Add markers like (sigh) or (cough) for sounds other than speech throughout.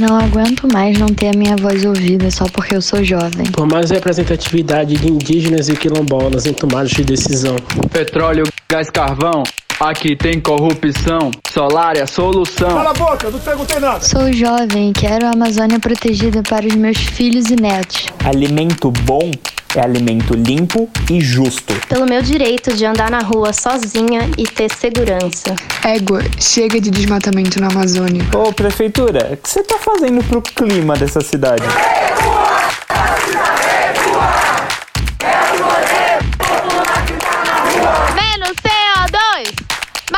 Não aguento mais não ter a minha voz ouvida só porque eu sou jovem. Por mais representatividade de indígenas e quilombolas em tomadas de decisão. Petróleo, gás, carvão. Aqui tem corrupção, solar é a solução. Cala a boca, não perguntei nada. Sou jovem quero a Amazônia protegida para os meus filhos e netos. Alimento bom é alimento limpo e justo. Pelo meu direito de andar na rua sozinha e ter segurança. Égua, chega de desmatamento na Amazônia. Ô, prefeitura, o que você tá fazendo pro clima dessa cidade? Menos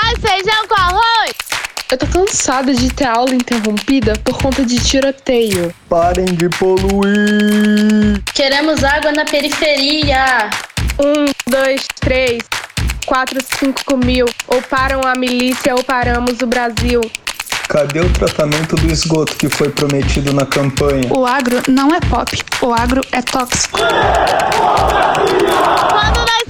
Mais feijão com arroz! Eu tô cansada de ter aula interrompida por conta de tiroteio. Parem de poluir! Queremos água na periferia! Um, dois, três, quatro, cinco mil. Ou param a milícia ou paramos o Brasil. Cadê o tratamento do esgoto que foi prometido na campanha? O agro não é pop, o agro é tóxico. Quando nós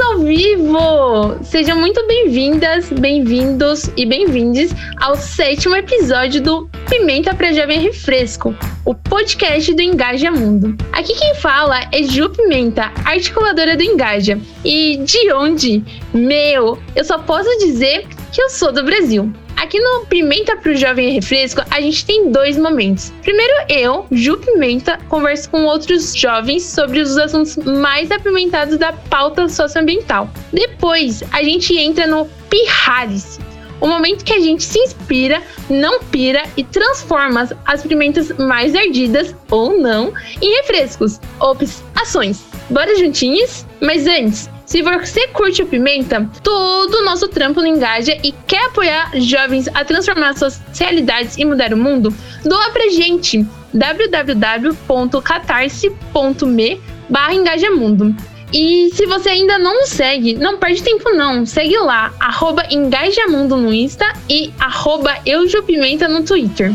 ao vivo! Sejam muito bem-vindas, bem-vindos e bem-vindes ao sétimo episódio do Pimenta para Jovem Refresco, o podcast do Engaja Mundo. Aqui quem fala é Ju Pimenta, articuladora do Engaja. E de onde? Meu, eu só posso dizer que eu sou do Brasil. Aqui no Pimenta pro Jovem Refresco, a gente tem dois momentos. Primeiro, eu, Ju Pimenta, converso com outros jovens sobre os assuntos mais apimentados da pauta socioambiental. Depois, a gente entra no Pirralice, o momento que a gente se inspira, não pira e transforma as pimentas mais ardidas, ou não, em refrescos. Ops, ações. Bora juntinhos? Mas antes, se você curte o Pimenta, todo o nosso trampo no Engaja e quer apoiar jovens a transformar suas realidades e mudar o mundo, doa pra gente www.catarse.me barra engajamundo. E se você ainda não nos segue, não perde tempo não. Segue lá, arroba engajamundo no Insta e arroba eujupimenta no Twitter.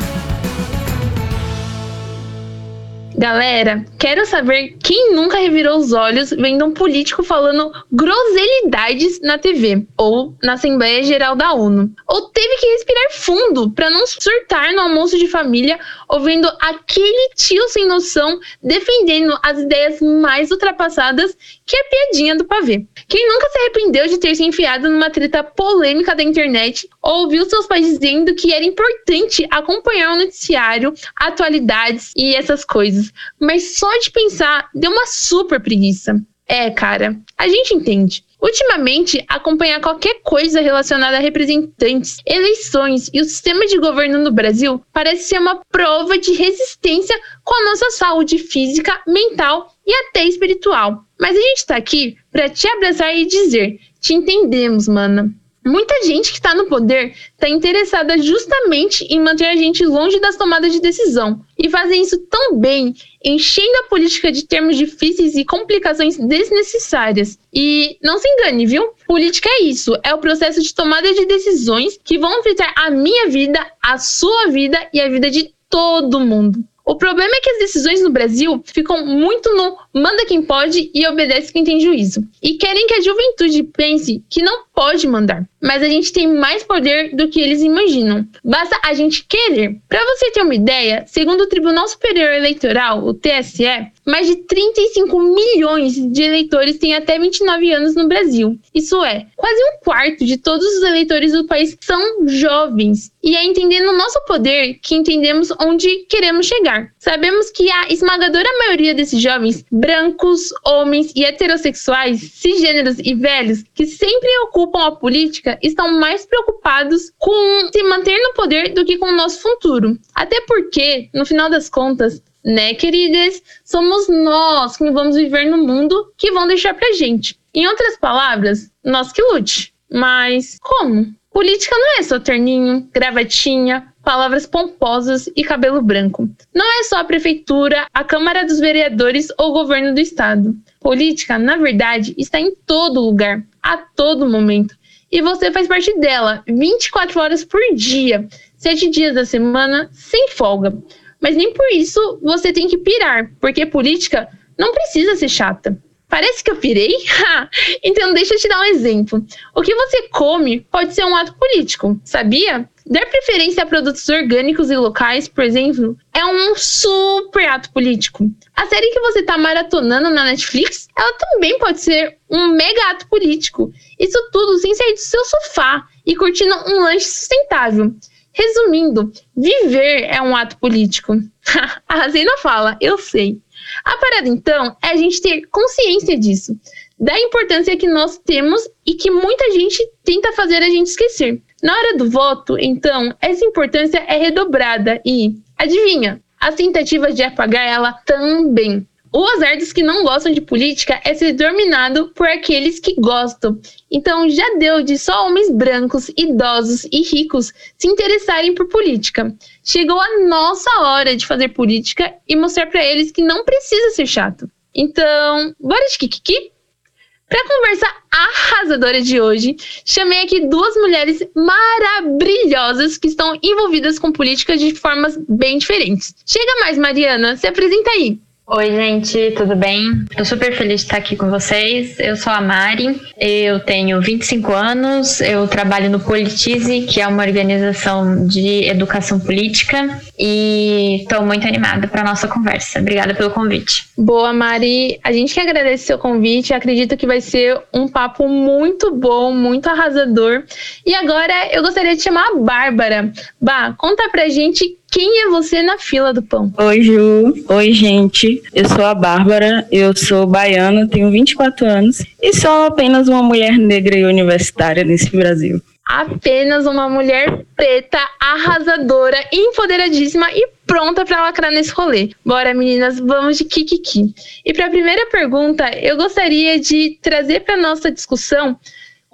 Galera, quero saber quem nunca revirou os olhos vendo um político falando groselidades na TV ou na Assembleia Geral da ONU. Ou teve que respirar fundo para não surtar no almoço de família ouvindo aquele tio sem noção defendendo as ideias mais ultrapassadas que a piadinha do pavê. Quem nunca se arrependeu de ter se enfiado numa treta polêmica da internet ou ouviu seus pais dizendo que era importante acompanhar o noticiário, atualidades e essas coisas. Mas só de pensar deu uma super preguiça. É, cara, a gente entende. Ultimamente, acompanhar qualquer coisa relacionada a representantes, eleições e o sistema de governo no Brasil parece ser uma prova de resistência com a nossa saúde física, mental e até espiritual. Mas a gente tá aqui para te abraçar e dizer: te entendemos, mana. Muita gente que está no poder está interessada justamente em manter a gente longe das tomadas de decisão e fazem isso tão bem, enchendo a política de termos difíceis e complicações desnecessárias. E não se engane, viu? Política é isso, é o processo de tomada de decisões que vão afetar a minha vida, a sua vida e a vida de todo mundo. O problema é que as decisões no Brasil ficam muito no manda quem pode e obedece quem tem juízo. E querem que a juventude pense que não pode mandar. Mas a gente tem mais poder do que eles imaginam. Basta a gente querer. Para você ter uma ideia, segundo o Tribunal Superior Eleitoral, o TSE, mais de 35 milhões de eleitores têm até 29 anos no Brasil. Isso é, quase um quarto de todos os eleitores do país são jovens. E é entendendo o nosso poder que entendemos onde queremos chegar. Sabemos que a esmagadora maioria desses jovens, brancos, homens e heterossexuais, cisgêneros e velhos, que sempre ocupam a política, estão mais preocupados com se manter no poder do que com o nosso futuro. Até porque, no final das contas, né, queridas? Somos nós que vamos viver no mundo que vão deixar pra gente. Em outras palavras, nós que lute. Mas como? Política não é só terninho, gravatinha, palavras pomposas e cabelo branco. Não é só a prefeitura, a Câmara dos Vereadores ou o governo do estado. Política, na verdade, está em todo lugar, a todo momento. E você faz parte dela 24 horas por dia, 7 dias da semana, sem folga. Mas nem por isso você tem que pirar, porque política não precisa ser chata. Parece que eu pirei? (laughs) então deixa eu te dar um exemplo. O que você come pode ser um ato político, sabia? Dar preferência a produtos orgânicos e locais, por exemplo, é um super ato político. A série que você tá maratonando na Netflix, ela também pode ser um mega ato político. Isso tudo sem sair do seu sofá e curtindo um lanche sustentável. Resumindo, viver é um ato político. (laughs) Arrasei na fala, eu sei. A parada, então, é a gente ter consciência disso, da importância que nós temos e que muita gente tenta fazer a gente esquecer. Na hora do voto, então, essa importância é redobrada e, adivinha, as tentativas de apagar ela também. O azar dos que não gostam de política é ser dominado por aqueles que gostam. Então já deu de só homens brancos, idosos e ricos se interessarem por política. Chegou a nossa hora de fazer política e mostrar para eles que não precisa ser chato. Então, bora de kikiki? Para a conversa arrasadora de hoje, chamei aqui duas mulheres maravilhosas que estão envolvidas com política de formas bem diferentes. Chega mais, Mariana, se apresenta aí. Oi, gente, tudo bem? Tô super feliz de estar aqui com vocês. Eu sou a Mari, eu tenho 25 anos, eu trabalho no Politize, que é uma organização de educação política, e estou muito animada para nossa conversa. Obrigada pelo convite. Boa, Mari. A gente que agradece seu convite, acredito que vai ser um papo muito bom, muito arrasador. E agora eu gostaria de chamar a Bárbara. Bah, conta pra gente quem é você na fila do pão? Oi, Ju. Oi, gente. Eu sou a Bárbara, eu sou baiana, tenho 24 anos e sou apenas uma mulher negra e universitária nesse Brasil. Apenas uma mulher preta, arrasadora, empoderadíssima e pronta para lacrar nesse rolê. Bora, meninas, vamos de Kikiki. E para a primeira pergunta, eu gostaria de trazer para nossa discussão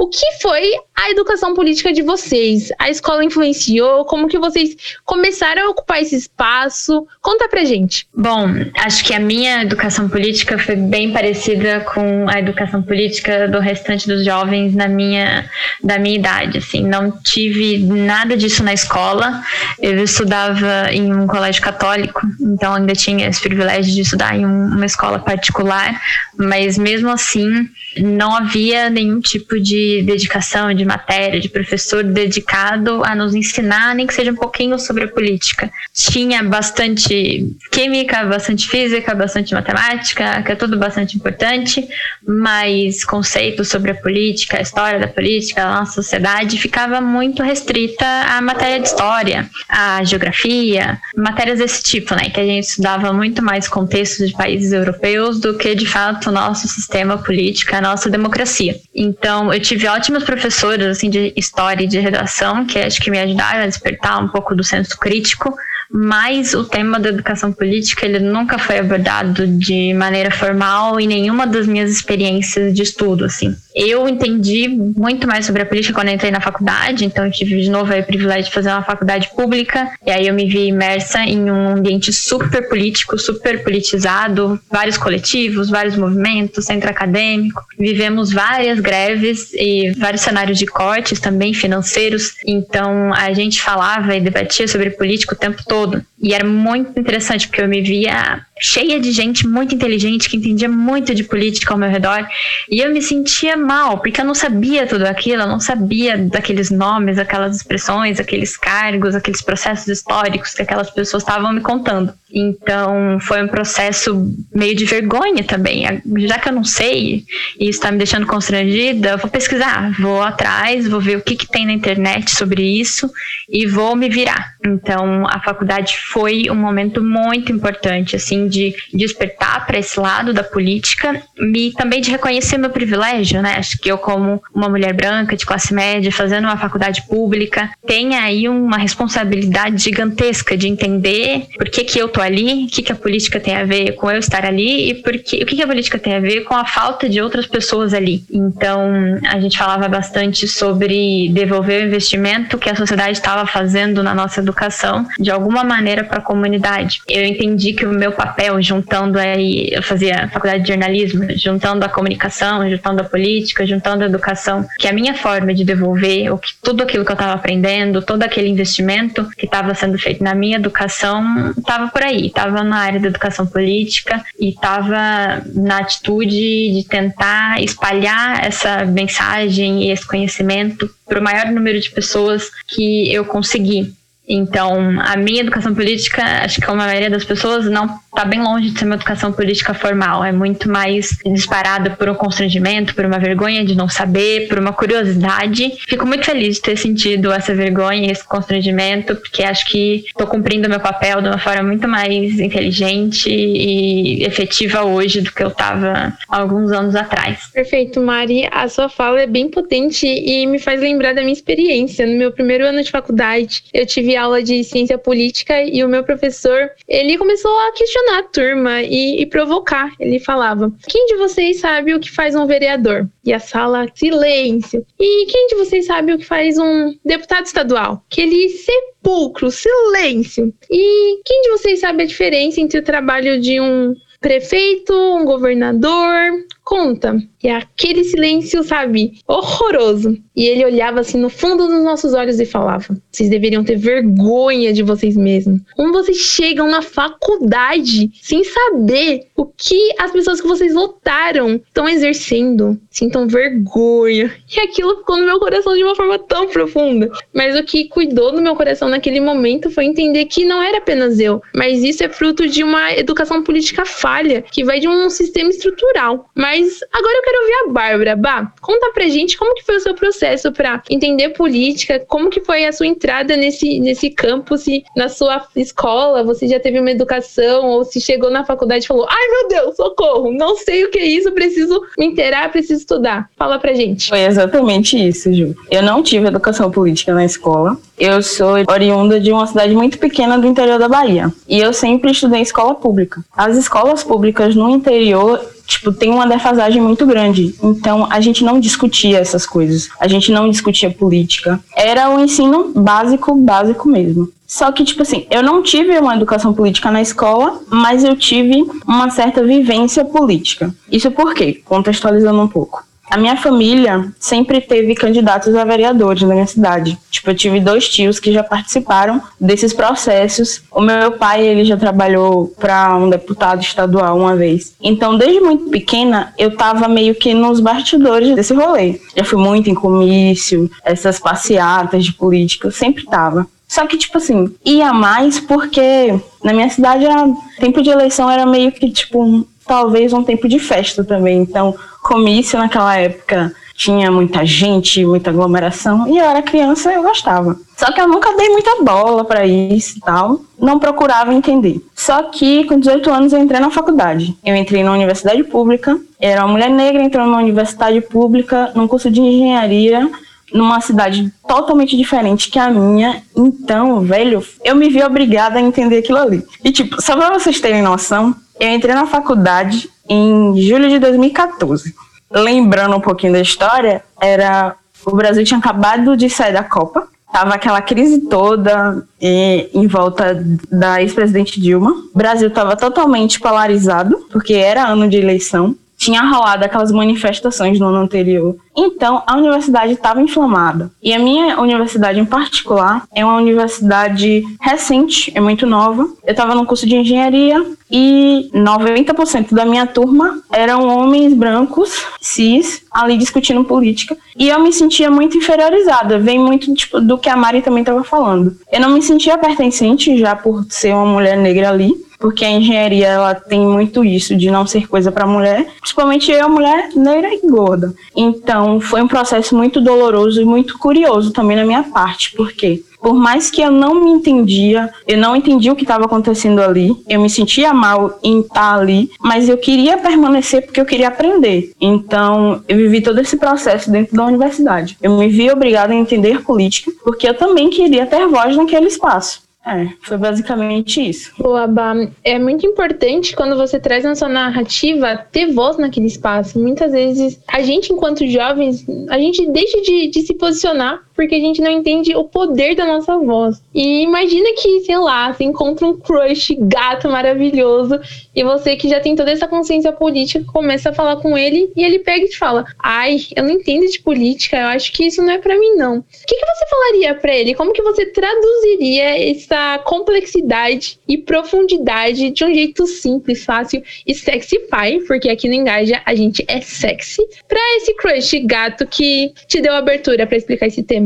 o que foi a educação política de vocês? A escola influenciou? Como que vocês começaram a ocupar esse espaço? Conta pra gente. Bom, acho que a minha educação política foi bem parecida com a educação política do restante dos jovens na minha da minha idade, assim, não tive nada disso na escola. Eu estudava em um colégio católico, então ainda tinha esse privilégio de estudar em uma escola particular, mas mesmo assim não havia nenhum tipo de dedicação, de matéria, de professor dedicado a nos ensinar, nem que seja um pouquinho sobre a política. Tinha bastante química, bastante física, bastante matemática, que é tudo bastante importante, mas conceitos sobre a política, a história da política, a nossa sociedade, ficava muito restrita à matéria de história, à geografia, matérias desse tipo, né? Que a gente estudava muito mais contextos de países europeus do que, de fato, o nosso sistema político, a nossa democracia. Então, eu tive ótimos professores, assim, de história e de redação, que acho que me ajudaram a despertar um pouco do senso crítico, mas o tema da educação política ele nunca foi abordado de maneira formal em nenhuma das minhas experiências de estudo, assim. Eu entendi muito mais sobre a política quando entrei na faculdade, então eu tive de novo o privilégio de fazer uma faculdade pública, e aí eu me vi imersa em um ambiente super político, super politizado, vários coletivos, vários movimentos, centro acadêmico. Vivemos várias greves e vários cenários de cortes também financeiros, então a gente falava e debatia sobre política o tempo todo. E era muito interessante, porque eu me via cheia de gente muito inteligente que entendia muito de política ao meu redor. E eu me sentia mal, porque eu não sabia tudo aquilo, eu não sabia daqueles nomes, aquelas expressões, aqueles cargos, aqueles processos históricos que aquelas pessoas estavam me contando. Então foi um processo meio de vergonha também. Já que eu não sei e está me deixando constrangida, eu vou pesquisar, vou atrás, vou ver o que, que tem na internet sobre isso e vou me virar. Então a faculdade foi um momento muito importante, assim, de despertar para esse lado da política e também de reconhecer meu privilégio, né? Acho que eu, como uma mulher branca de classe média, fazendo uma faculdade pública, tenho aí uma responsabilidade gigantesca de entender por que, que eu tô ali, o que, que a política tem a ver com eu estar ali e por que, o que, que a política tem a ver com a falta de outras pessoas ali. Então, a gente falava bastante sobre devolver o investimento que a sociedade estava fazendo na nossa educação, de alguma maneira para a comunidade. Eu entendi que o meu papel, juntando aí, eu fazia faculdade de jornalismo, juntando a comunicação, juntando a política, juntando a educação, que a minha forma de devolver o que, tudo aquilo que eu estava aprendendo, todo aquele investimento que estava sendo feito na minha educação, estava por aí, estava na área da educação política e estava na atitude de tentar espalhar essa mensagem e esse conhecimento para o maior número de pessoas que eu consegui. Então, a minha educação política, acho que como a maioria das pessoas, não está bem longe de ser uma educação política formal. É muito mais disparada por um constrangimento, por uma vergonha de não saber, por uma curiosidade. Fico muito feliz de ter sentido essa vergonha, esse constrangimento, porque acho que estou cumprindo meu papel de uma forma muito mais inteligente e efetiva hoje do que eu estava alguns anos atrás. Perfeito, Mari. A sua fala é bem potente e me faz lembrar da minha experiência. No meu primeiro ano de faculdade, eu tive aula de ciência política e o meu professor, ele começou a questionar a turma e, e provocar. Ele falava: "Quem de vocês sabe o que faz um vereador?" E a sala silêncio. "E quem de vocês sabe o que faz um deputado estadual?" Aquele sepulcro, silêncio. "E quem de vocês sabe a diferença entre o trabalho de um prefeito, um governador, conta. E aquele silêncio, sabe, horroroso. E ele olhava assim no fundo dos nossos olhos e falava: Vocês deveriam ter vergonha de vocês mesmos. Como vocês chegam na faculdade sem saber o que as pessoas que vocês votaram estão exercendo. Sintam vergonha. E aquilo ficou no meu coração de uma forma tão profunda. Mas o que cuidou do meu coração naquele momento foi entender que não era apenas eu, mas isso é fruto de uma educação política falha, que vai de um sistema estrutural. Mas agora eu quero ouvir a Bárbara. Bah, conta pra gente como que foi o seu processo para entender política, como que foi a sua entrada nesse, nesse campo, se na sua escola você já teve uma educação ou se chegou na faculdade e falou, ai meu Deus, socorro, não sei o que é isso, preciso me inteirar, preciso estudar. Fala pra gente. Foi exatamente isso, Ju. Eu não tive educação política na escola. Eu sou oriunda de uma cidade muito pequena do interior da Bahia. E eu sempre estudei em escola pública. As escolas públicas no interior tipo, tem uma defasagem muito grande. Então, a gente não discutia essas coisas. A gente não discutia política. Era o ensino básico, básico mesmo. Só que, tipo assim, eu não tive uma educação política na escola, mas eu tive uma certa vivência política. Isso por quê? Contextualizando um pouco. A minha família sempre teve candidatos a vereadores na minha cidade. Tipo, eu tive dois tios que já participaram desses processos. O meu pai, ele já trabalhou para um deputado estadual uma vez. Então, desde muito pequena, eu tava meio que nos bastidores desse rolê. Já fui muito em comício, essas passeatas de política, eu sempre tava. Só que, tipo assim, ia mais porque na minha cidade, o tempo de eleição era meio que, tipo, talvez um tempo de festa também. Então, comício naquela época tinha muita gente, muita aglomeração, e eu era criança eu gostava. Só que eu nunca dei muita bola para isso e tal, não procurava entender. Só que com 18 anos eu entrei na faculdade. Eu entrei na universidade pública, era uma mulher negra entrando na universidade pública, num curso de engenharia, numa cidade totalmente diferente que a minha. Então, velho, eu me vi obrigada a entender aquilo ali. E tipo, só pra vocês terem noção, eu entrei na faculdade em julho de 2014. Lembrando um pouquinho da história, era o Brasil tinha acabado de sair da Copa, tava aquela crise toda e, em volta da ex-presidente Dilma. O Brasil estava totalmente polarizado, porque era ano de eleição tinha rolado aquelas manifestações no ano anterior. Então, a universidade estava inflamada. E a minha universidade em particular é uma universidade recente, é muito nova. Eu estava no curso de engenharia e 90% da minha turma eram homens brancos, cis, ali discutindo política. E eu me sentia muito inferiorizada. Vem muito tipo, do que a Mari também estava falando. Eu não me sentia pertencente já por ser uma mulher negra ali porque a engenharia ela tem muito isso de não ser coisa para mulher, principalmente eu, mulher negra e gorda. Então, foi um processo muito doloroso e muito curioso também na minha parte, porque por mais que eu não me entendia, eu não entendia o que estava acontecendo ali, eu me sentia mal em estar ali, mas eu queria permanecer porque eu queria aprender. Então, eu vivi todo esse processo dentro da universidade. Eu me vi obrigada a entender política, porque eu também queria ter voz naquele espaço. É, foi basicamente isso. Boa, Bá. É muito importante quando você traz na sua narrativa ter voz naquele espaço. Muitas vezes a gente, enquanto jovens, a gente deixa de, de se posicionar porque a gente não entende o poder da nossa voz. E imagina que, sei lá, você encontra um crush gato maravilhoso e você que já tem toda essa consciência política começa a falar com ele e ele pega e te fala: "Ai, eu não entendo de política, eu acho que isso não é para mim não". O que, que você falaria para ele? Como que você traduziria essa complexidade e profundidade de um jeito simples, fácil e sexy pai, porque aqui no Engaja a gente é sexy, para esse crush gato que te deu abertura para explicar esse tema?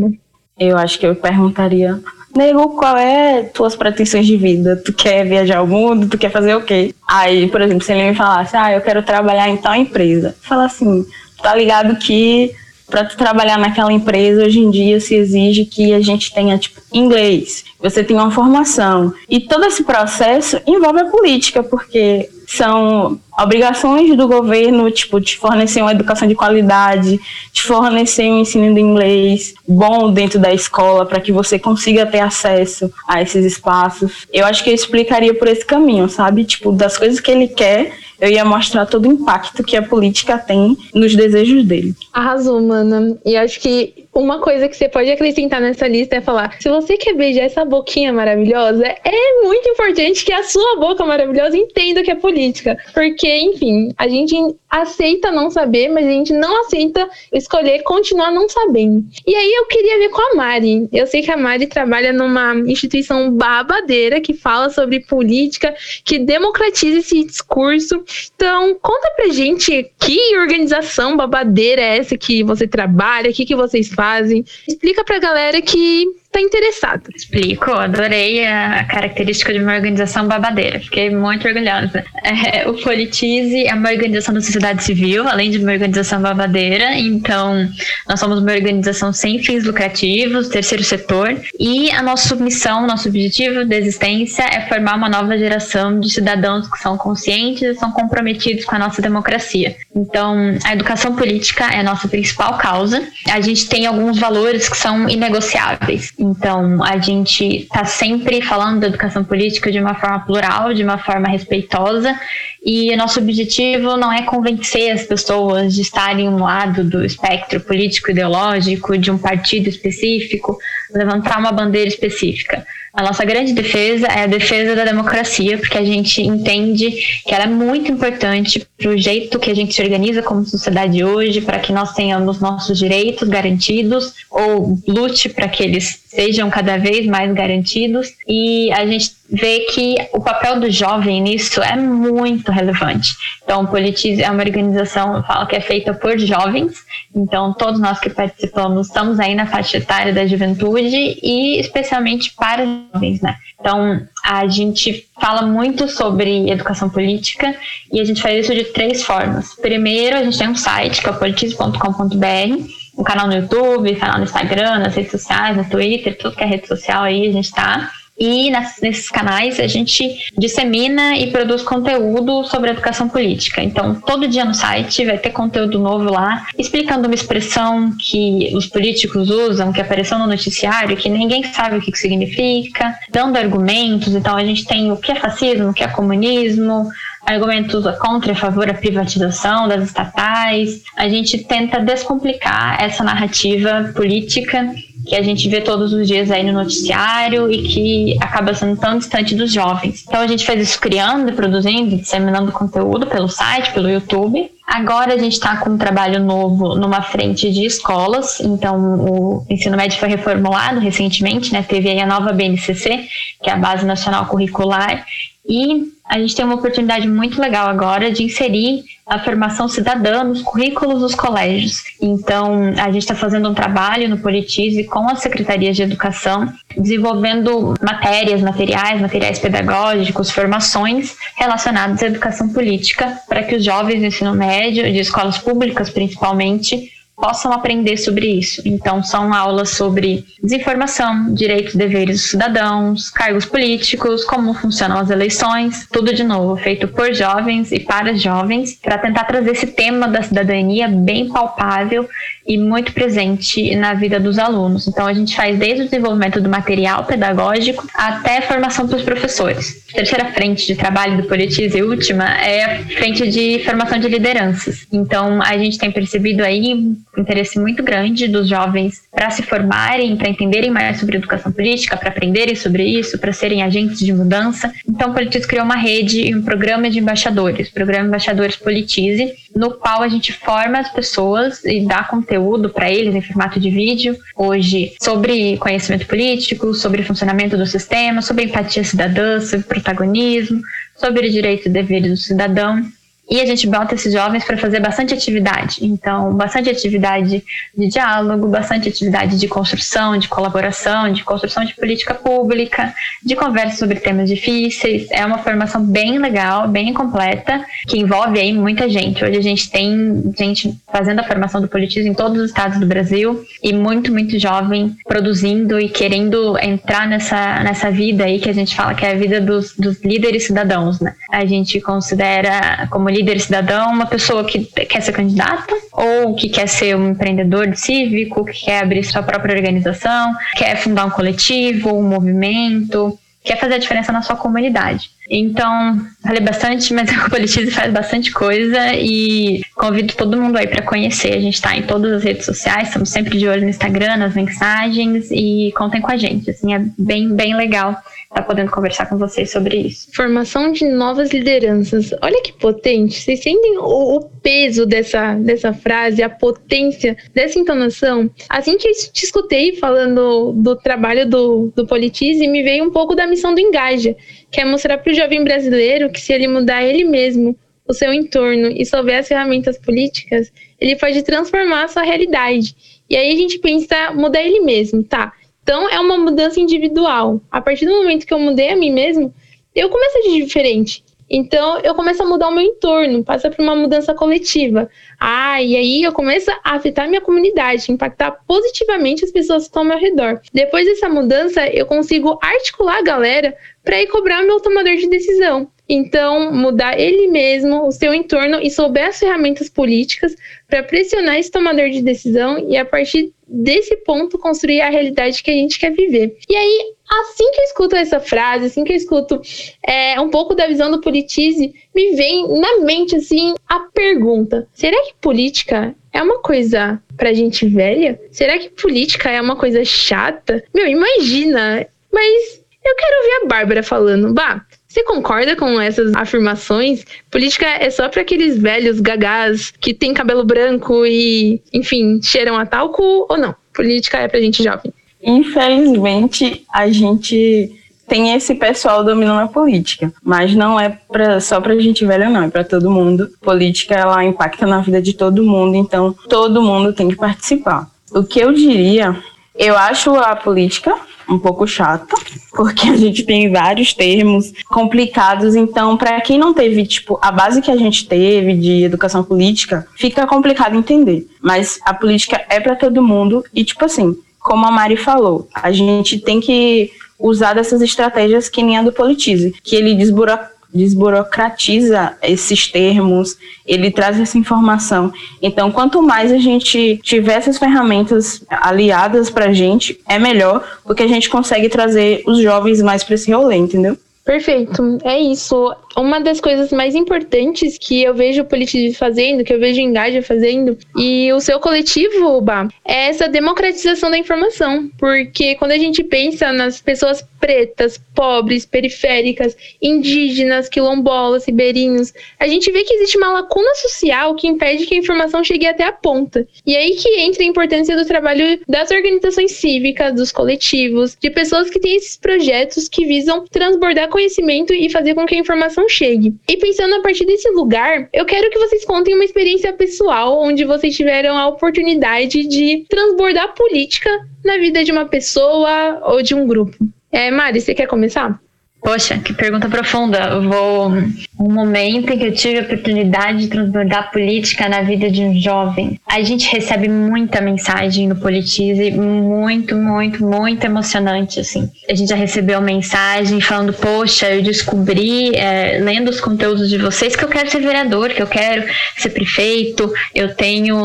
Eu acho que eu perguntaria Nego, qual é tuas pretensões de vida? Tu quer viajar ao mundo? Tu quer fazer o quê? Aí, por exemplo, se ele me falasse, ah, eu quero trabalhar em tal empresa. Fala assim, tá ligado que para tu trabalhar naquela empresa hoje em dia se exige que a gente tenha tipo inglês, você tenha uma formação e todo esse processo envolve a política porque são obrigações do governo, tipo, de fornecer uma educação de qualidade, de fornecer um ensino de inglês bom dentro da escola para que você consiga ter acesso a esses espaços. Eu acho que eu explicaria por esse caminho, sabe? Tipo, das coisas que ele quer eu ia mostrar todo o impacto que a política tem nos desejos dele. Arrasou, mana. E acho que uma coisa que você pode acrescentar nessa lista é falar: se você quer beijar essa boquinha maravilhosa, é muito importante que a sua boca maravilhosa entenda que é política. Porque, enfim, a gente aceita não saber, mas a gente não aceita escolher continuar não sabendo. E aí eu queria ver com a Mari. Eu sei que a Mari trabalha numa instituição babadeira que fala sobre política, que democratiza esse discurso. Então, conta pra gente que organização babadeira é essa que você trabalha, o que, que vocês fazem fazem. Explica pra galera que está interessado. Explico, adorei a característica de uma organização babadeira, fiquei muito orgulhosa. É, o Politize é uma organização da sociedade civil, além de uma organização babadeira, então nós somos uma organização sem fins lucrativos, terceiro setor, e a nossa missão, nosso objetivo de existência é formar uma nova geração de cidadãos que são conscientes e são comprometidos com a nossa democracia. Então, a educação política é a nossa principal causa. A gente tem alguns valores que são inegociáveis. Então, a gente está sempre falando da educação política de uma forma plural, de uma forma respeitosa, e o nosso objetivo não é convencer as pessoas de estarem um lado do espectro político ideológico, de um partido específico, levantar uma bandeira específica. A nossa grande defesa é a defesa da democracia, porque a gente entende que ela é muito importante para o jeito que a gente se organiza como sociedade hoje, para que nós tenhamos nossos direitos garantidos ou lute para que eles sejam cada vez mais garantidos. E a gente vê que o papel do jovem nisso é muito relevante. Então, o Politize é uma organização, fala que é feita por jovens, então todos nós que participamos estamos aí na faixa etária da juventude e especialmente para jovens, né? Então, a gente fala muito sobre educação política e a gente faz isso de três formas. Primeiro, a gente tem um site que é politize.com.br, um canal no YouTube, canal no Instagram, nas redes sociais, no Twitter, tudo que é rede social aí a gente tá. E nas, nesses canais a gente dissemina e produz conteúdo sobre educação política. Então, todo dia no site vai ter conteúdo novo lá, explicando uma expressão que os políticos usam, que apareceu no noticiário, que ninguém sabe o que, que significa, dando argumentos. Então, a gente tem o que é fascismo, o que é comunismo, argumentos contra e a favor da privatização das estatais. A gente tenta descomplicar essa narrativa política que a gente vê todos os dias aí no noticiário e que acaba sendo tão distante dos jovens. Então a gente faz isso criando, produzindo, disseminando conteúdo pelo site, pelo YouTube. Agora a gente está com um trabalho novo numa frente de escolas, então o ensino médio foi reformulado recentemente, né? Teve aí a nova BNCC, que é a Base Nacional Curricular, e a gente tem uma oportunidade muito legal agora de inserir a formação cidadã nos currículos dos colégios. Então, a gente está fazendo um trabalho no Politize com as secretarias de educação, desenvolvendo matérias, materiais, materiais pedagógicos, formações relacionadas à educação política, para que os jovens do ensino médio, de escolas públicas principalmente, possam aprender sobre isso. Então, são aulas sobre desinformação, direitos e deveres dos cidadãos, cargos políticos, como funcionam as eleições, tudo de novo feito por jovens e para jovens, para tentar trazer esse tema da cidadania bem palpável e muito presente na vida dos alunos. Então, a gente faz desde o desenvolvimento do material pedagógico até a formação para os professores. A terceira frente de trabalho do Politize última é a frente de formação de lideranças. Então, a gente tem percebido aí um interesse muito grande dos jovens para se formarem, para entenderem mais sobre educação política, para aprenderem sobre isso, para serem agentes de mudança. Então, o Politize criou uma rede e um programa de embaixadores, programa Embaixadores Politize, no qual a gente forma as pessoas e dá conteúdo para eles em formato de vídeo, hoje sobre conhecimento político, sobre funcionamento do sistema, sobre empatia cidadã, sobre protagonismo, sobre direitos e deveres do cidadão. E a gente bota esses jovens para fazer bastante atividade. Então, bastante atividade de diálogo, bastante atividade de construção, de colaboração, de construção de política pública, de conversa sobre temas difíceis. É uma formação bem legal, bem completa, que envolve aí muita gente. Hoje a gente tem gente fazendo a formação do politismo em todos os estados do Brasil e muito, muito jovem produzindo e querendo entrar nessa, nessa vida aí que a gente fala que é a vida dos, dos líderes cidadãos, né? A gente considera como líder cidadão uma pessoa que quer ser candidata ou que quer ser um empreendedor cívico, que quer abrir sua própria organização, quer fundar um coletivo, um movimento, quer fazer a diferença na sua comunidade. Então, falei bastante, mas (laughs) a Politize faz bastante coisa e convido todo mundo aí para conhecer. A gente está em todas as redes sociais, estamos sempre de olho no Instagram, nas mensagens e contem com a gente. Assim, é bem, bem legal estar tá podendo conversar com vocês sobre isso. Formação de novas lideranças. Olha que potente. Vocês sentem o, o peso dessa, dessa frase, a potência dessa entonação? Assim que eu te escutei falando do trabalho do, do Politize, me veio um pouco da missão do Engaja quer mostrar para o jovem brasileiro que se ele mudar ele mesmo, o seu entorno e souber as ferramentas políticas, ele pode transformar a sua realidade. E aí a gente pensa mudar ele mesmo, tá? Então é uma mudança individual. A partir do momento que eu mudei a mim mesmo, eu começo a agir diferente. Então eu começo a mudar o meu entorno, passa por uma mudança coletiva. Ah, e aí eu começo a afetar minha comunidade, impactar positivamente as pessoas que estão ao meu redor. Depois dessa mudança, eu consigo articular a galera para ir cobrar meu tomador de decisão. Então, mudar ele mesmo, o seu entorno e souber as ferramentas políticas para pressionar esse tomador de decisão e a partir desse ponto construir a realidade que a gente quer viver. E aí, assim que eu escuto essa frase, assim que eu escuto é, um pouco da visão do Politize, me vem na mente assim a pergunta: será que política é uma coisa pra gente velha? Será que política é uma coisa chata? Meu, imagina! Mas eu quero ouvir a Bárbara falando, bah, você concorda com essas afirmações? Política é só para aqueles velhos gagás que têm cabelo branco e, enfim, cheiram a talco ou não? Política é pra gente jovem. Infelizmente, a gente tem esse pessoal dominando a política, mas não é pra, só pra gente velha, não, é pra todo mundo. Política, ela impacta na vida de todo mundo, então todo mundo tem que participar. O que eu diria, eu acho a política um pouco chata, porque a gente tem vários termos complicados, então para quem não teve, tipo, a base que a gente teve de educação política, fica complicado entender. Mas a política é para todo mundo e tipo assim, como a Mari falou, a gente tem que usar dessas estratégias que nem a do Politize, que ele desburocratiza desburocratiza esses termos, ele traz essa informação. Então, quanto mais a gente tiver essas ferramentas aliadas para a gente, é melhor, porque a gente consegue trazer os jovens mais para esse rolê, entendeu? Perfeito, é isso. Uma das coisas mais importantes que eu vejo o Politize fazendo, que eu vejo o Engaja fazendo, e o seu coletivo, Uba, é essa democratização da informação. Porque quando a gente pensa nas pessoas pretas, pobres, periféricas, indígenas, quilombolas, ribeirinhos, a gente vê que existe uma lacuna social que impede que a informação chegue até a ponta. E aí que entra a importância do trabalho das organizações cívicas, dos coletivos, de pessoas que têm esses projetos que visam transbordar conhecimento e fazer com que a informação chegue. E pensando a partir desse lugar, eu quero que vocês contem uma experiência pessoal onde vocês tiveram a oportunidade de transbordar política na vida de uma pessoa ou de um grupo. É, Mari, você quer começar? Poxa, que pergunta profunda. Vou. Um momento em que eu tive a oportunidade de transbordar política na vida de um jovem. A gente recebe muita mensagem no Politize, muito, muito, muito emocionante, assim. A gente já recebeu mensagem falando: Poxa, eu descobri, é, lendo os conteúdos de vocês, que eu quero ser vereador, que eu quero ser prefeito. Eu tenho,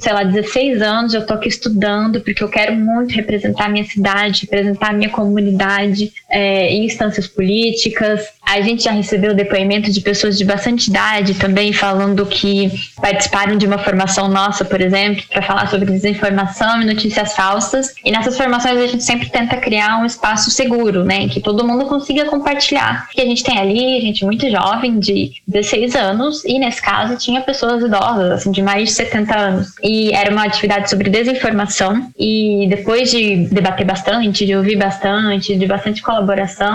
sei lá, 16 anos, eu tô aqui estudando, porque eu quero muito representar a minha cidade, representar a minha comunidade. É, em instâncias políticas. A gente já recebeu depoimento de pessoas de bastante idade também falando que participaram de uma formação nossa, por exemplo, para falar sobre desinformação e notícias falsas. E nessas formações a gente sempre tenta criar um espaço seguro, né, que todo mundo consiga compartilhar. Porque a gente tem ali gente muito jovem, de 16 anos, e nesse caso tinha pessoas idosas, assim, de mais de 70 anos. E era uma atividade sobre desinformação. E depois de debater bastante, de ouvir bastante, de bastante colaboração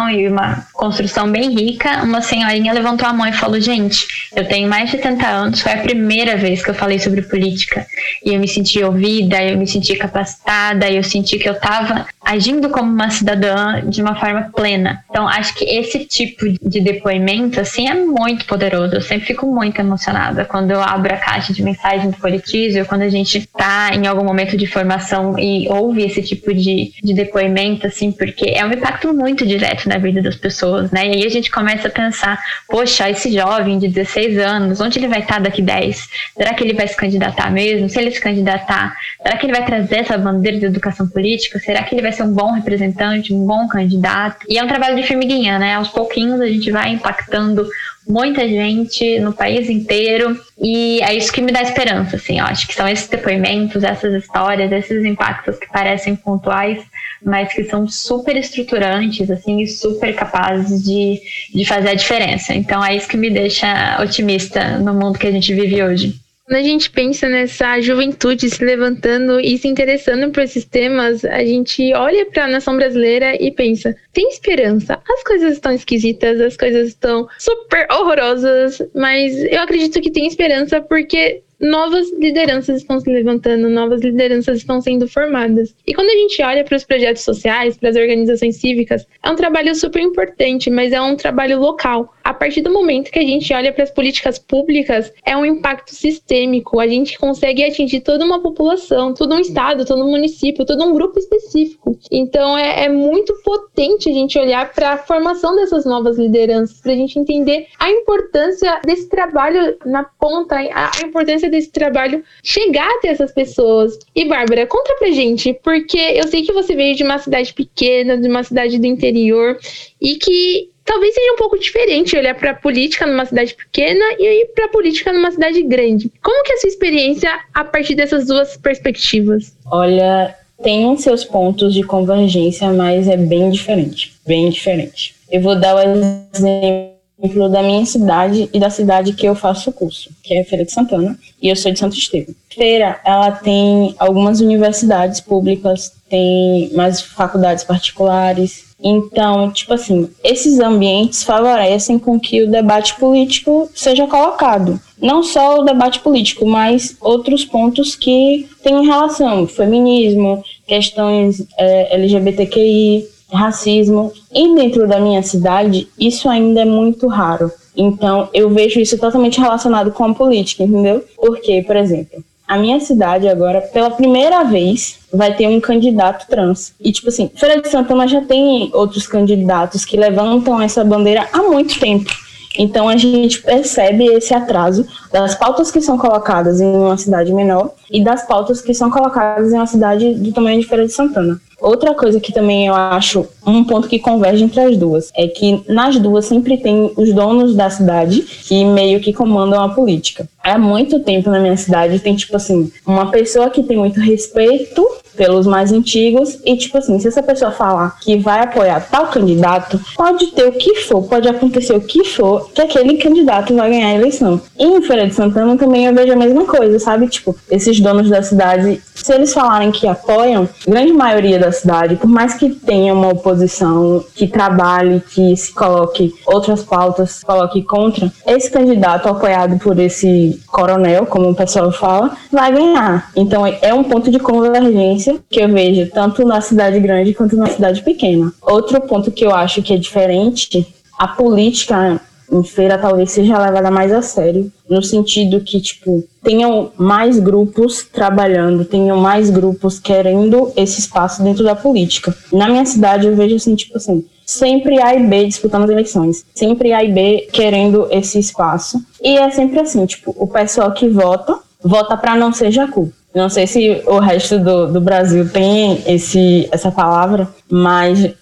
e uma construção bem rica, uma senhorinha levantou a mão e falou: Gente, eu tenho mais de 70 anos, foi a primeira vez que eu falei sobre política. E eu me senti ouvida, eu me senti capacitada, eu senti que eu estava agindo como uma cidadã de uma forma plena. Então, acho que esse tipo de depoimento, assim, é muito poderoso. Eu sempre fico muito emocionada quando eu abro a caixa de mensagem do Politize ou quando a gente está em algum momento de formação e ouve esse tipo de, de depoimento, assim, porque é um impacto muito direto na vida das pessoas, né? E aí a gente começa a pensar, poxa, esse jovem de 16 anos, onde ele vai estar daqui 10? Será que ele vai se candidatar mesmo? Se ele se candidatar, será que ele vai trazer essa bandeira de educação política? Será que ele vai ser um bom representante, um bom candidato? E é um trabalho de formiguinha, né? Aos pouquinhos a gente vai impactando muita gente no país inteiro e é isso que me dá esperança, assim, eu acho que são esses depoimentos, essas histórias, esses impactos que parecem pontuais, mas que são super estruturantes, assim, e super capazes de, de fazer a diferença. Então é isso que me deixa otimista no mundo que a gente vive hoje. Quando a gente pensa nessa juventude se levantando e se interessando por esses temas, a gente olha para a nação brasileira e pensa: tem esperança. As coisas estão esquisitas, as coisas estão super horrorosas, mas eu acredito que tem esperança porque novas lideranças estão se levantando, novas lideranças estão sendo formadas. E quando a gente olha para os projetos sociais, para as organizações cívicas, é um trabalho super importante, mas é um trabalho local. A partir do momento que a gente olha para as políticas públicas, é um impacto sistêmico. A gente consegue atingir toda uma população, todo um estado, todo um município, todo um grupo específico. Então é, é muito potente a gente olhar para a formação dessas novas lideranças, para a gente entender a importância desse trabalho na ponta, a, a importância desse trabalho chegar até essas pessoas. E Bárbara, conta pra gente, porque eu sei que você veio de uma cidade pequena, de uma cidade do interior, e que talvez seja um pouco diferente olhar para a política numa cidade pequena e para a política numa cidade grande. Como que é a sua experiência a partir dessas duas perspectivas? Olha, tem seus pontos de convergência, mas é bem diferente, bem diferente. Eu vou dar o exemplo exemplo da minha cidade e da cidade que eu faço o curso, que é Feira de Santana, e eu sou de Santo Estevão. Feira, ela tem algumas universidades públicas, tem mais faculdades particulares. Então, tipo assim, esses ambientes favorecem com que o debate político seja colocado. Não só o debate político, mas outros pontos que têm relação, feminismo, questões é, LGBTQI, racismo. E dentro da minha cidade, isso ainda é muito raro. Então, eu vejo isso totalmente relacionado com a política, entendeu? Porque, por exemplo, a minha cidade agora, pela primeira vez, vai ter um candidato trans. E, tipo assim, Feira de Santana já tem outros candidatos que levantam essa bandeira há muito tempo. Então a gente percebe esse atraso das pautas que são colocadas em uma cidade menor e das pautas que são colocadas em uma cidade do tamanho de Feira de Santana. Outra coisa que também eu acho um ponto que converge entre as duas é que nas duas sempre tem os donos da cidade que meio que comandam a política. Há muito tempo na minha cidade tem, tipo assim, uma pessoa que tem muito respeito pelos mais antigos e, tipo assim, se essa pessoa falar que vai apoiar tal candidato, pode ter o que for, pode acontecer o que for, que aquele candidato vai ganhar a eleição. E em Feira de Santana também eu vejo a mesma coisa, sabe? Tipo, esses donos da cidade, se eles falarem que apoiam, grande maioria da cidade, por mais que tenha uma oposição que trabalhe, que se coloque outras pautas, coloque contra, esse candidato apoiado por esse coronel, como o pessoal fala, vai ganhar. Então é um ponto de convergência que eu vejo tanto na cidade grande quanto na cidade pequena. Outro ponto que eu acho que é diferente, a política em feira talvez seja levada mais a sério, no sentido que, tipo, tenham mais grupos trabalhando, tenham mais grupos querendo esse espaço dentro da política. Na minha cidade eu vejo assim, tipo assim, sempre A e B disputando as eleições, sempre A e B querendo esse espaço. E é sempre assim, tipo, o pessoal que vota, vota para não ser Jacu. Não sei se o resto do, do Brasil tem esse, essa palavra, mas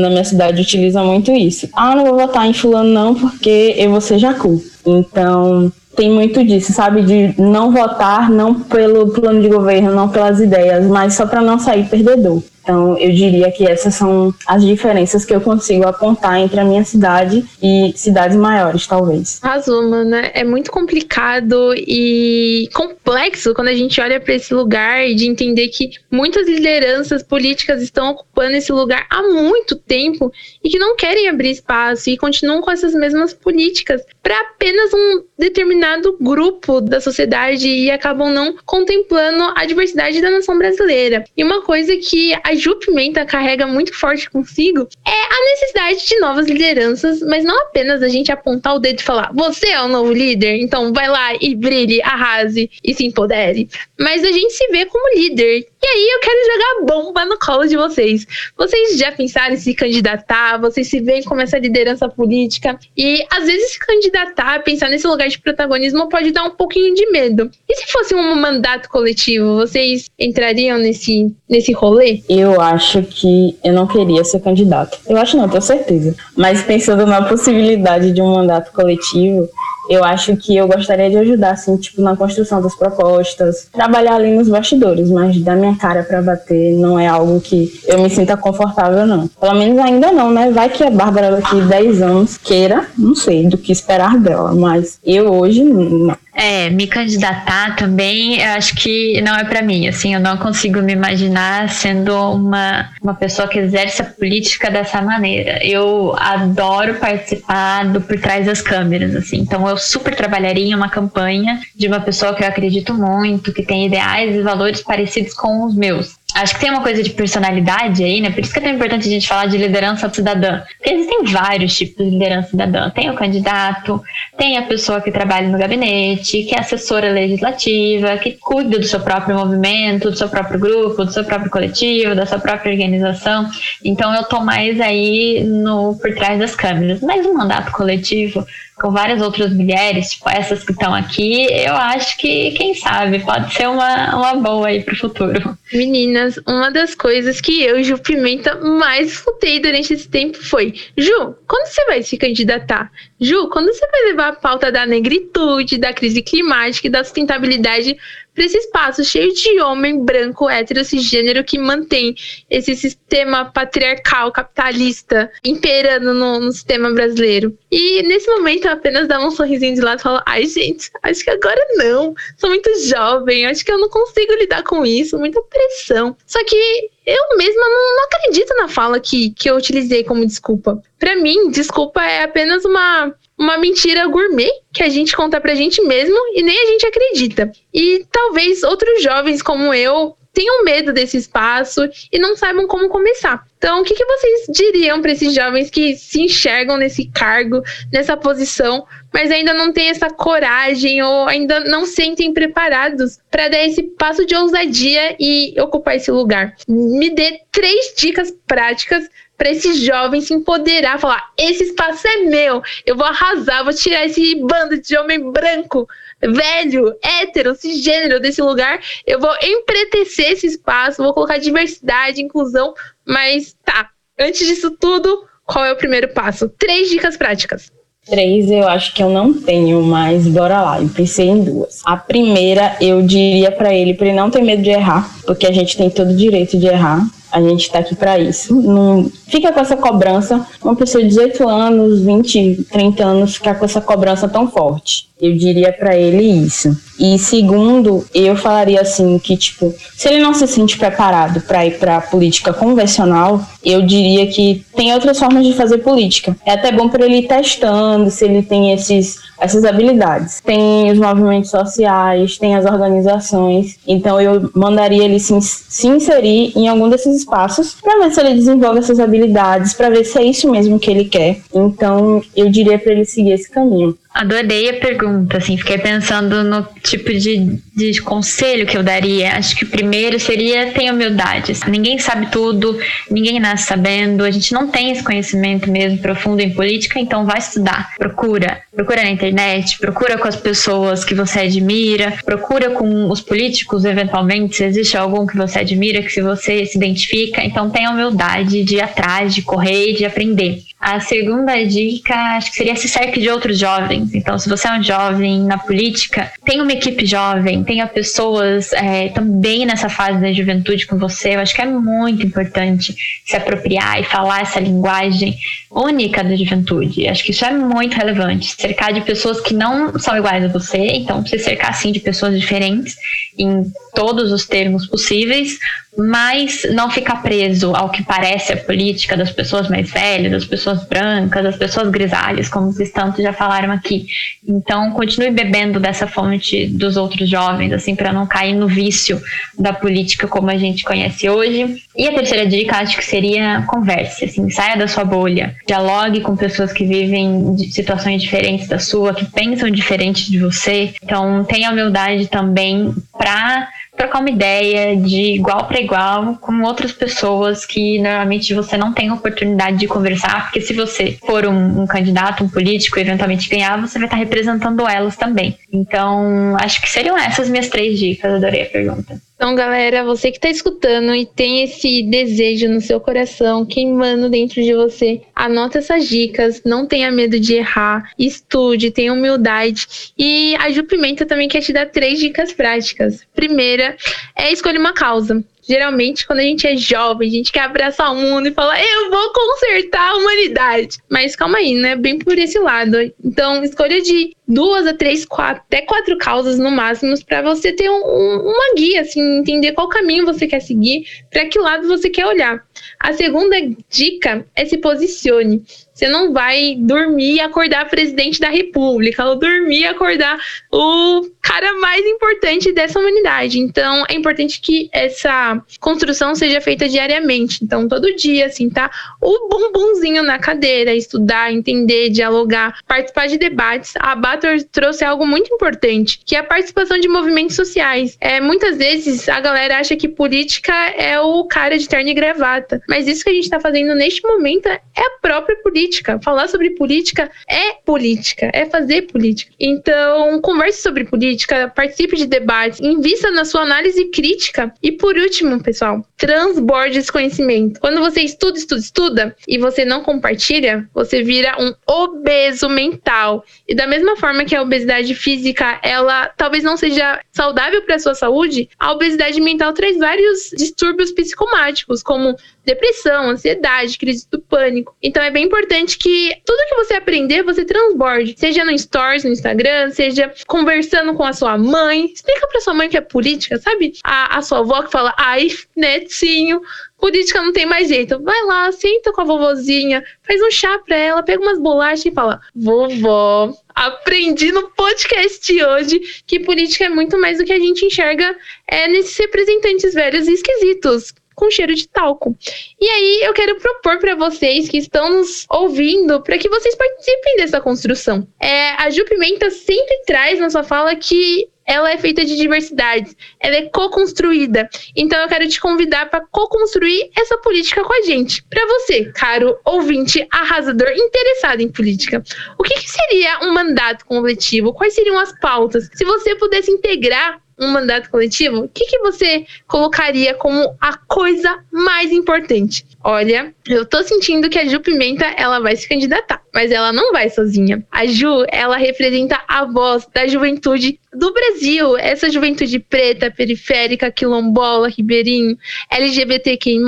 na minha cidade utiliza muito isso. Ah, não vou votar em fulano não porque eu vou ser jacu. Então, tem muito disso, sabe? De não votar, não pelo plano de governo, não pelas ideias, mas só para não sair perdedor. Então, eu diria que essas são as diferenças que eu consigo apontar entre a minha cidade e cidades maiores, talvez. Azul, né? É muito complicado e complexo quando a gente olha para esse lugar de entender que muitas lideranças políticas estão ocupando esse lugar há muito tempo e que não querem abrir espaço e continuam com essas mesmas políticas para apenas um determinado grupo da sociedade e acabam não contemplando a diversidade da nação brasileira. E uma coisa que a Ju Pimenta carrega muito forte consigo é a necessidade de novas lideranças, mas não apenas a gente apontar o dedo e falar: você é o novo líder, então vai lá e brilhe, arrase e se empodere. Mas a gente se vê como líder. E aí eu quero jogar bomba no colo de vocês. Vocês já pensaram em se candidatar? Vocês se veem como essa liderança política? E às vezes se candidatar, pensar nesse lugar de protagonismo pode dar um pouquinho de medo. E se fosse um mandato coletivo, vocês entrariam nesse, nesse rolê? Eu acho que eu não queria ser candidato. Eu acho não, tenho certeza. Mas pensando na possibilidade de um mandato coletivo, eu acho que eu gostaria de ajudar, assim, tipo, na construção das propostas, trabalhar ali nos bastidores, mas dar minha cara para bater não é algo que eu me sinta confortável, não. Pelo menos ainda não, né? Vai que a Bárbara daqui 10 anos queira, não sei do que esperar dela, mas eu hoje não. É, me candidatar também, eu acho que não é para mim. Assim, eu não consigo me imaginar sendo uma, uma pessoa que exerce a política dessa maneira. Eu adoro participar do por trás das câmeras, assim. Então, eu super trabalharia em uma campanha de uma pessoa que eu acredito muito, que tem ideais e valores parecidos com os meus acho que tem uma coisa de personalidade aí, né? Por isso que é tão importante a gente falar de liderança cidadã. Porque existem vários tipos de liderança cidadã. Tem o candidato, tem a pessoa que trabalha no gabinete, que é assessora legislativa, que cuida do seu próprio movimento, do seu próprio grupo, do seu próprio coletivo, da sua própria organização. Então eu tô mais aí no por trás das câmeras. Mas o mandato coletivo com várias outras mulheres, tipo essas que estão aqui, eu acho que, quem sabe, pode ser uma, uma boa aí pro futuro. Meninas, uma das coisas que eu Ju Pimenta mais escutei durante esse tempo foi: Ju, quando você vai se candidatar? Ju, quando você vai levar a pauta da negritude, da crise climática e da sustentabilidade para esse espaço cheio de homem branco, hétero, cisgênero que mantém esse sistema patriarcal, capitalista imperando no, no sistema brasileiro. E nesse momento apenas dava um sorrisinho de lado e falava: ai, gente, acho que agora não. Sou muito jovem, acho que eu não consigo lidar com isso, muita pressão. Só que eu mesma não, acredito na fala que, que eu utilizei como desculpa. Para mim, desculpa é apenas uma, uma mentira gourmet que a gente conta pra gente mesmo e nem a gente acredita. E talvez outros jovens como eu tenham medo desse espaço e não saibam como começar. Então, o que, que vocês diriam para esses jovens que se enxergam nesse cargo, nessa posição, mas ainda não têm essa coragem ou ainda não se sentem preparados para dar esse passo de ousadia e ocupar esse lugar? Me dê três dicas práticas para esses jovens se empoderar, falar: esse espaço é meu, eu vou arrasar, vou tirar esse bando de homem branco, velho, hétero, cisgênero desse lugar, eu vou empretecer esse espaço, vou colocar diversidade, inclusão, mas tá, antes disso tudo, qual é o primeiro passo? Três dicas práticas. Três eu acho que eu não tenho, mas bora lá. Eu pensei em duas. A primeira eu diria para ele para ele não ter medo de errar, porque a gente tem todo o direito de errar. A gente está aqui para isso. Não fica com essa cobrança. Uma pessoa de 18 anos, 20, 30 anos, ficar com essa cobrança tão forte. Eu diria para ele isso. E segundo, eu falaria assim que tipo, se ele não se sente preparado para ir para política convencional, eu diria que tem outras formas de fazer política. É até bom para ele ir testando se ele tem esses essas habilidades. Tem os movimentos sociais, tem as organizações. Então eu mandaria ele se, se inserir em algum desses espaços para ver se ele desenvolve essas habilidades, para ver se é isso mesmo que ele quer. Então eu diria para ele seguir esse caminho. Adorei a pergunta, assim, fiquei pensando no tipo de, de conselho que eu daria. Acho que o primeiro seria ter humildade. Ninguém sabe tudo, ninguém nasce sabendo, a gente não tem esse conhecimento mesmo profundo em política, então vai estudar. Procura, procura na internet, procura com as pessoas que você admira, procura com os políticos, eventualmente, se existe algum que você admira, que se você se identifica, então tenha humildade de ir atrás, de correr, de aprender. A segunda dica, acho que seria se cerque de outros jovens. Então, se você é um jovem na política, tenha uma equipe jovem, tenha pessoas é, também nessa fase da juventude com você. Eu acho que é muito importante se apropriar e falar essa linguagem única da juventude. Acho que isso é muito relevante. Cercar de pessoas que não são iguais a você, então se cercar sim de pessoas diferentes em todos os termos possíveis, mas não ficar preso ao que parece a política das pessoas mais velhas, das pessoas brancas, das pessoas grisalhas, como vocês tanto já falaram aqui. Então, continue bebendo dessa fonte dos outros jovens, assim, para não cair no vício da política como a gente conhece hoje. E a terceira dica, acho que seria converse, assim, saia da sua bolha, dialogue com pessoas que vivem situações diferentes da sua, que pensam diferente de você. Então, tenha humildade também para trocar uma ideia de igual para igual com outras pessoas que normalmente você não tem oportunidade de conversar, porque se você for um, um candidato, um político, eventualmente ganhar, você vai estar representando elas também. Então, acho que seriam essas minhas três dicas. Adorei a pergunta. Então, galera, você que está escutando e tem esse desejo no seu coração, queimando dentro de você, anota essas dicas, não tenha medo de errar, estude, tenha humildade. E a Ju Pimenta também quer te dar três dicas práticas. Primeira é escolher uma causa. Geralmente, quando a gente é jovem, a gente quer abraçar o mundo e falar, eu vou consertar a humanidade. Mas calma aí, né? Bem por esse lado. Então, escolha de duas a três, quatro, até quatro causas no máximo, para você ter um, um, uma guia, assim, entender qual caminho você quer seguir, para que lado você quer olhar. A segunda dica é se posicione. Você não vai dormir e acordar presidente da república, ou dormir e acordar o cara mais importante dessa humanidade. Então, é importante que essa construção seja feita diariamente. Então, todo dia, assim, tá? O bumbumzinho na cadeira, estudar, entender, dialogar, participar de debates. A Bator trouxe algo muito importante, que é a participação de movimentos sociais. É, muitas vezes a galera acha que política é o cara de terno e gravata, mas isso que a gente está fazendo neste momento é a própria política política. Falar sobre política é política, é fazer política. Então, converse sobre política, participe de debates, invista na sua análise crítica. E por último, pessoal, transborde esse conhecimento. Quando você estuda, estuda, estuda e você não compartilha, você vira um obeso mental. E da mesma forma que a obesidade física, ela talvez não seja saudável para a sua saúde, a obesidade mental traz vários distúrbios psicomáticos, como depressão, ansiedade, crise do pânico. Então é bem importante que tudo que você aprender, você transborde. Seja no Stories, no Instagram, seja conversando com a sua mãe. Explica pra sua mãe que é política, sabe? A, a sua avó que fala, ai, netinho, política não tem mais jeito. Vai lá, senta com a vovozinha, faz um chá pra ela, pega umas bolachas e fala: Vovó, aprendi no podcast hoje que política é muito mais do que a gente enxerga é, nesses representantes velhos e esquisitos com cheiro de talco. E aí eu quero propor para vocês que estão nos ouvindo para que vocês participem dessa construção. É, a Ju Pimenta sempre traz na sua fala que ela é feita de diversidades, ela é co-construída. Então eu quero te convidar para co-construir essa política com a gente. Para você, caro ouvinte arrasador interessado em política, o que, que seria um mandato coletivo? Quais seriam as pautas? Se você pudesse integrar um mandato coletivo, o que, que você colocaria como a coisa mais importante? Olha, eu tô sentindo que a Ju Pimenta ela vai se candidatar, mas ela não vai sozinha. A Ju, ela representa a voz da juventude do Brasil, essa juventude preta, periférica, quilombola, ribeirinho, LGBTQI+,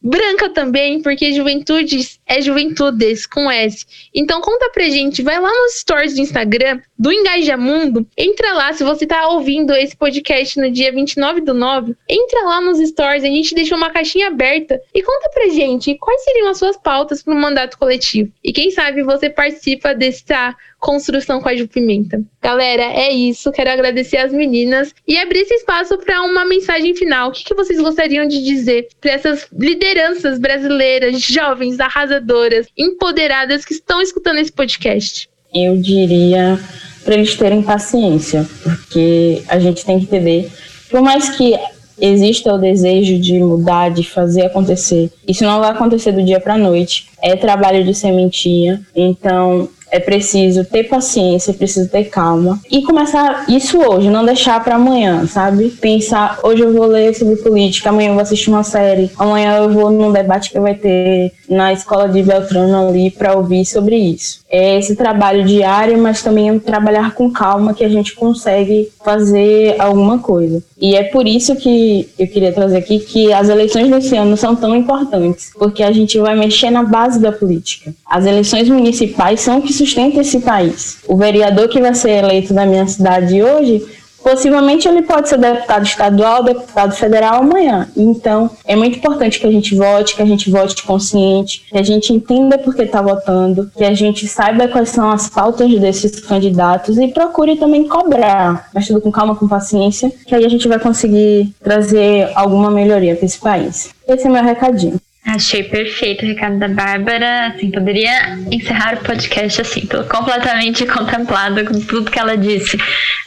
branca também, porque juventudes é juventudes com S. Então conta pra gente, vai lá nos stories do Instagram do Engajamundo, entra lá, se você tá ouvindo esse podcast no dia 29 do 9, entra lá nos stories, a gente deixou uma caixinha aberta e conta pra gente quais seriam as suas pautas para o mandato coletivo. E quem sabe você participa dessa construção com a Ju Pimenta. Galera, é isso. Quero agradecer as meninas e abrir esse espaço para uma mensagem final. O que, que vocês gostariam de dizer para essas lideranças brasileiras, jovens, arrasadoras, empoderadas que estão escutando esse podcast? eu diria para eles terem paciência, porque a gente tem que entender, por mais que exista o desejo de mudar, de fazer acontecer, isso não vai acontecer do dia para noite. É trabalho de sementinha, então é preciso ter paciência, é preciso ter calma e começar isso hoje, não deixar para amanhã, sabe? Pensar, hoje eu vou ler sobre política, amanhã eu vou assistir uma série, amanhã eu vou num debate que vai ter na escola de Beltrano ali para ouvir sobre isso. É esse trabalho diário, mas também é trabalhar com calma que a gente consegue fazer alguma coisa. E é por isso que eu queria trazer aqui que as eleições desse ano são tão importantes, porque a gente vai mexer na base da política. As eleições municipais são o que sustenta esse país. O vereador que vai ser eleito na minha cidade hoje possivelmente ele pode ser deputado estadual, deputado federal amanhã. Então, é muito importante que a gente vote, que a gente vote consciente, que a gente entenda por que está votando, que a gente saiba quais são as pautas desses candidatos e procure também cobrar, mas tudo com calma, com paciência, que aí a gente vai conseguir trazer alguma melhoria para esse país. Esse é meu recadinho. Achei perfeito o recado da Bárbara. Assim, poderia encerrar o podcast assim. Tô completamente (laughs) contemplada com tudo que ela disse.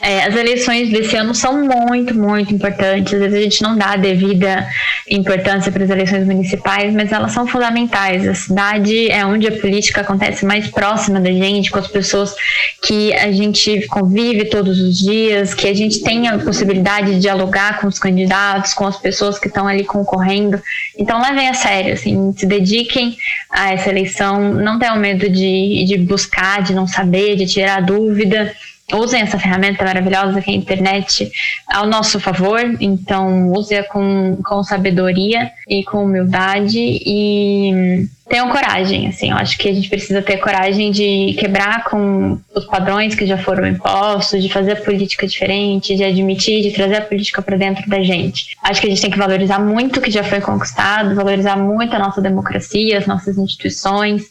É, as eleições desse ano são muito, muito importantes. Às vezes a gente não dá a devida importância para as eleições municipais, mas elas são fundamentais. A cidade é onde a política acontece mais próxima da gente, com as pessoas que a gente convive todos os dias, que a gente tem a possibilidade de dialogar com os candidatos, com as pessoas que estão ali concorrendo. Então levem a sério sério, assim, se dediquem a essa eleição, não tenham medo de, de buscar, de não saber, de tirar dúvida. Usem essa ferramenta maravilhosa que é a internet ao nosso favor, então use-a com, com sabedoria e com humildade e tenham coragem, assim, eu acho que a gente precisa ter coragem de quebrar com os padrões que já foram impostos, de fazer a política diferente, de admitir, de trazer a política para dentro da gente. Acho que a gente tem que valorizar muito o que já foi conquistado, valorizar muito a nossa democracia, as nossas instituições,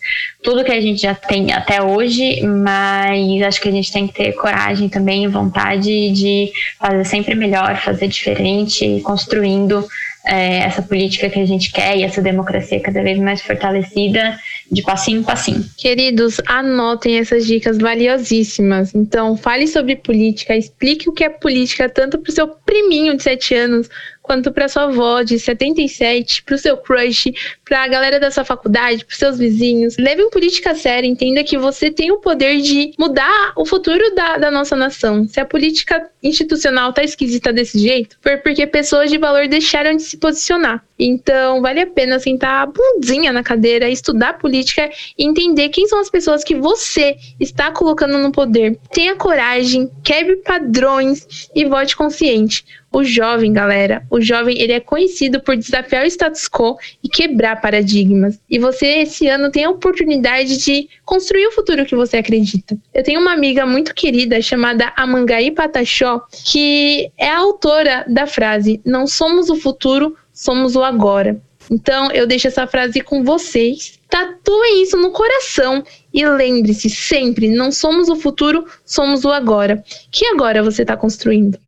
tudo que a gente já tem até hoje, mas acho que a gente tem que ter coragem também vontade de fazer sempre melhor, fazer diferente, construindo é, essa política que a gente quer e essa democracia cada vez mais fortalecida de passinho em passinho. Queridos, anotem essas dicas valiosíssimas. Então, fale sobre política, explique o que é política tanto para o seu priminho de 7 anos quanto para sua avó de 77, para o seu crush, para a galera da sua faculdade, para seus vizinhos. Leve política a sério, entenda que você tem o poder de mudar o futuro da, da nossa nação. Se a política institucional tá esquisita desse jeito, foi porque pessoas de valor deixaram de se posicionar. Então, vale a pena sentar a bundinha na cadeira, estudar política e entender quem são as pessoas que você está colocando no poder. Tenha coragem, quebre padrões e vote consciente. O jovem, galera, o jovem ele é conhecido por desafiar o status quo e quebrar paradigmas. E você esse ano tem a oportunidade de construir o futuro que você acredita. Eu tenho uma amiga muito querida chamada Amangai Patachó, que é a autora da frase: "Não somos o futuro, somos o agora". Então, eu deixo essa frase com vocês. Tatuem isso no coração e lembre-se sempre: não somos o futuro, somos o agora. Que agora você está construindo?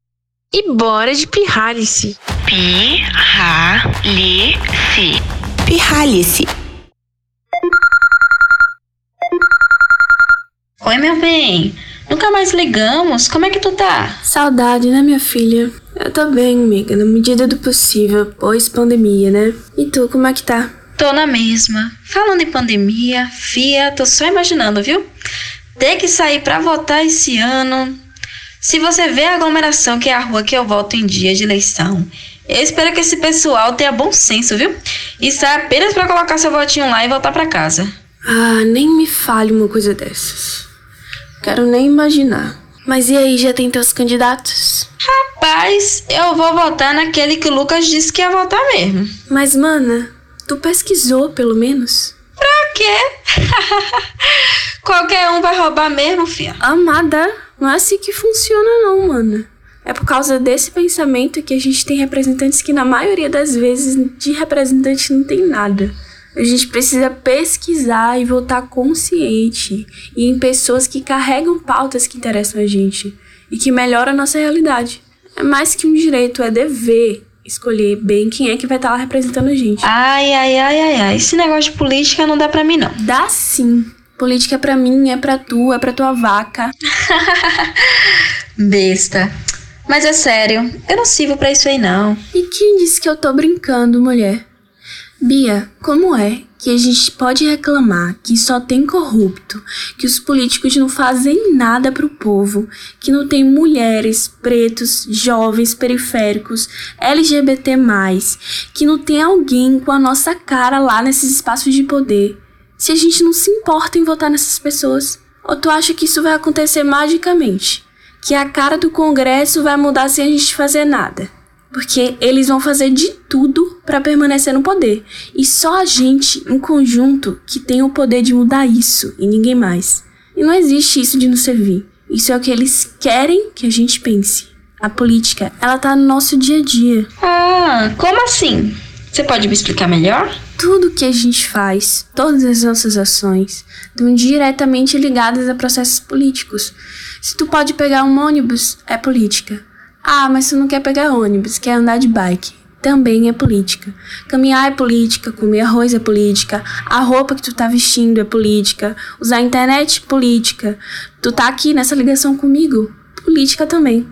E bora de pirralice. Pirralice. Pirralice. Oi, meu bem. Nunca mais ligamos. Como é que tu tá? Saudade, né, minha filha? Eu tô bem, amiga, na medida do possível, pós-pandemia, né? E tu, como é que tá? Tô na mesma. Falando em pandemia, fia, tô só imaginando, viu? Ter que sair pra votar esse ano, se você vê a aglomeração que é a rua que eu voto em dia de eleição, eu espero que esse pessoal tenha bom senso, viu? Isso é apenas para colocar seu votinho lá e voltar para casa. Ah, nem me fale uma coisa dessas. Quero nem imaginar. Mas e aí, já tem teus candidatos? Rapaz, eu vou votar naquele que o Lucas disse que ia votar mesmo. Mas, mana, tu pesquisou pelo menos? Pra quê? (laughs) Qualquer um vai roubar mesmo, filha. Amada, não é assim que funciona, não, mano. É por causa desse pensamento que a gente tem representantes que, na maioria das vezes, de representante não tem nada. A gente precisa pesquisar e votar consciente e em pessoas que carregam pautas que interessam a gente e que melhoram a nossa realidade. É mais que um direito, é dever escolher bem quem é que vai estar lá representando a gente. Ai, ai, ai, ai, ai. Esse negócio de política não dá pra mim, não. Dá sim. Política é pra mim, é pra tu, é pra tua vaca. (laughs) Besta. Mas é sério, eu não sirvo pra isso aí não. E quem disse que eu tô brincando, mulher? Bia, como é que a gente pode reclamar que só tem corrupto, que os políticos não fazem nada pro povo, que não tem mulheres, pretos, jovens, periféricos, LGBT+, que não tem alguém com a nossa cara lá nesses espaços de poder, se a gente não se importa em votar nessas pessoas? Ou tu acha que isso vai acontecer magicamente? Que a cara do Congresso vai mudar sem a gente fazer nada? Porque eles vão fazer de tudo para permanecer no poder. E só a gente, em conjunto, que tem o poder de mudar isso e ninguém mais. E não existe isso de nos servir. Isso é o que eles querem que a gente pense. A política, ela tá no nosso dia a dia. Ah, como assim? Você pode me explicar melhor? Tudo que a gente faz, todas as nossas ações, estão diretamente ligadas a processos políticos. Se tu pode pegar um ônibus, é política. Ah, mas tu não quer pegar ônibus, quer andar de bike. Também é política. Caminhar é política, comer arroz é política, a roupa que tu tá vestindo é política, usar a internet política. Tu tá aqui nessa ligação comigo, política também.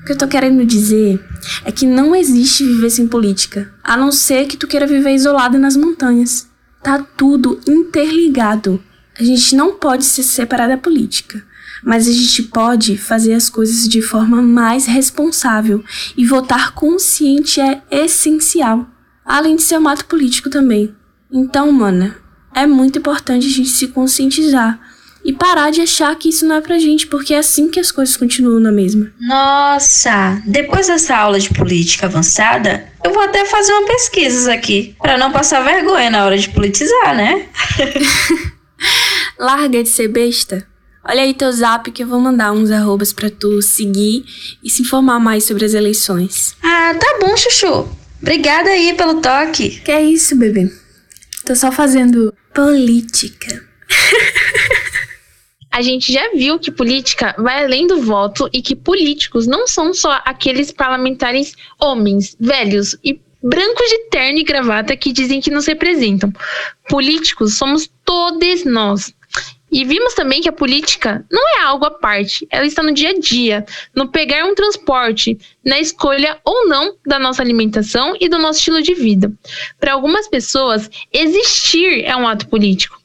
O que eu tô querendo dizer é que não existe viver sem política, a não ser que tu queira viver isolado nas montanhas. Tá tudo interligado. A gente não pode se separar da política mas a gente pode fazer as coisas de forma mais responsável e votar consciente é essencial, além de ser um ato político também. Então, mana, é muito importante a gente se conscientizar e parar de achar que isso não é pra gente, porque é assim que as coisas continuam na mesma. Nossa, depois dessa aula de política avançada, eu vou até fazer uma pesquisa aqui, para não passar vergonha na hora de politizar, né? (laughs) Larga de ser besta. Olha aí teu zap que eu vou mandar uns arrobas pra tu seguir e se informar mais sobre as eleições. Ah, tá bom, Chuchu. Obrigada aí pelo toque. Que é isso, bebê. Tô só fazendo política. (laughs) A gente já viu que política vai além do voto e que políticos não são só aqueles parlamentares homens, velhos e brancos de terno e gravata que dizem que nos representam. Políticos somos todos nós. E vimos também que a política não é algo à parte, ela está no dia a dia, no pegar um transporte, na escolha ou não da nossa alimentação e do nosso estilo de vida. Para algumas pessoas, existir é um ato político.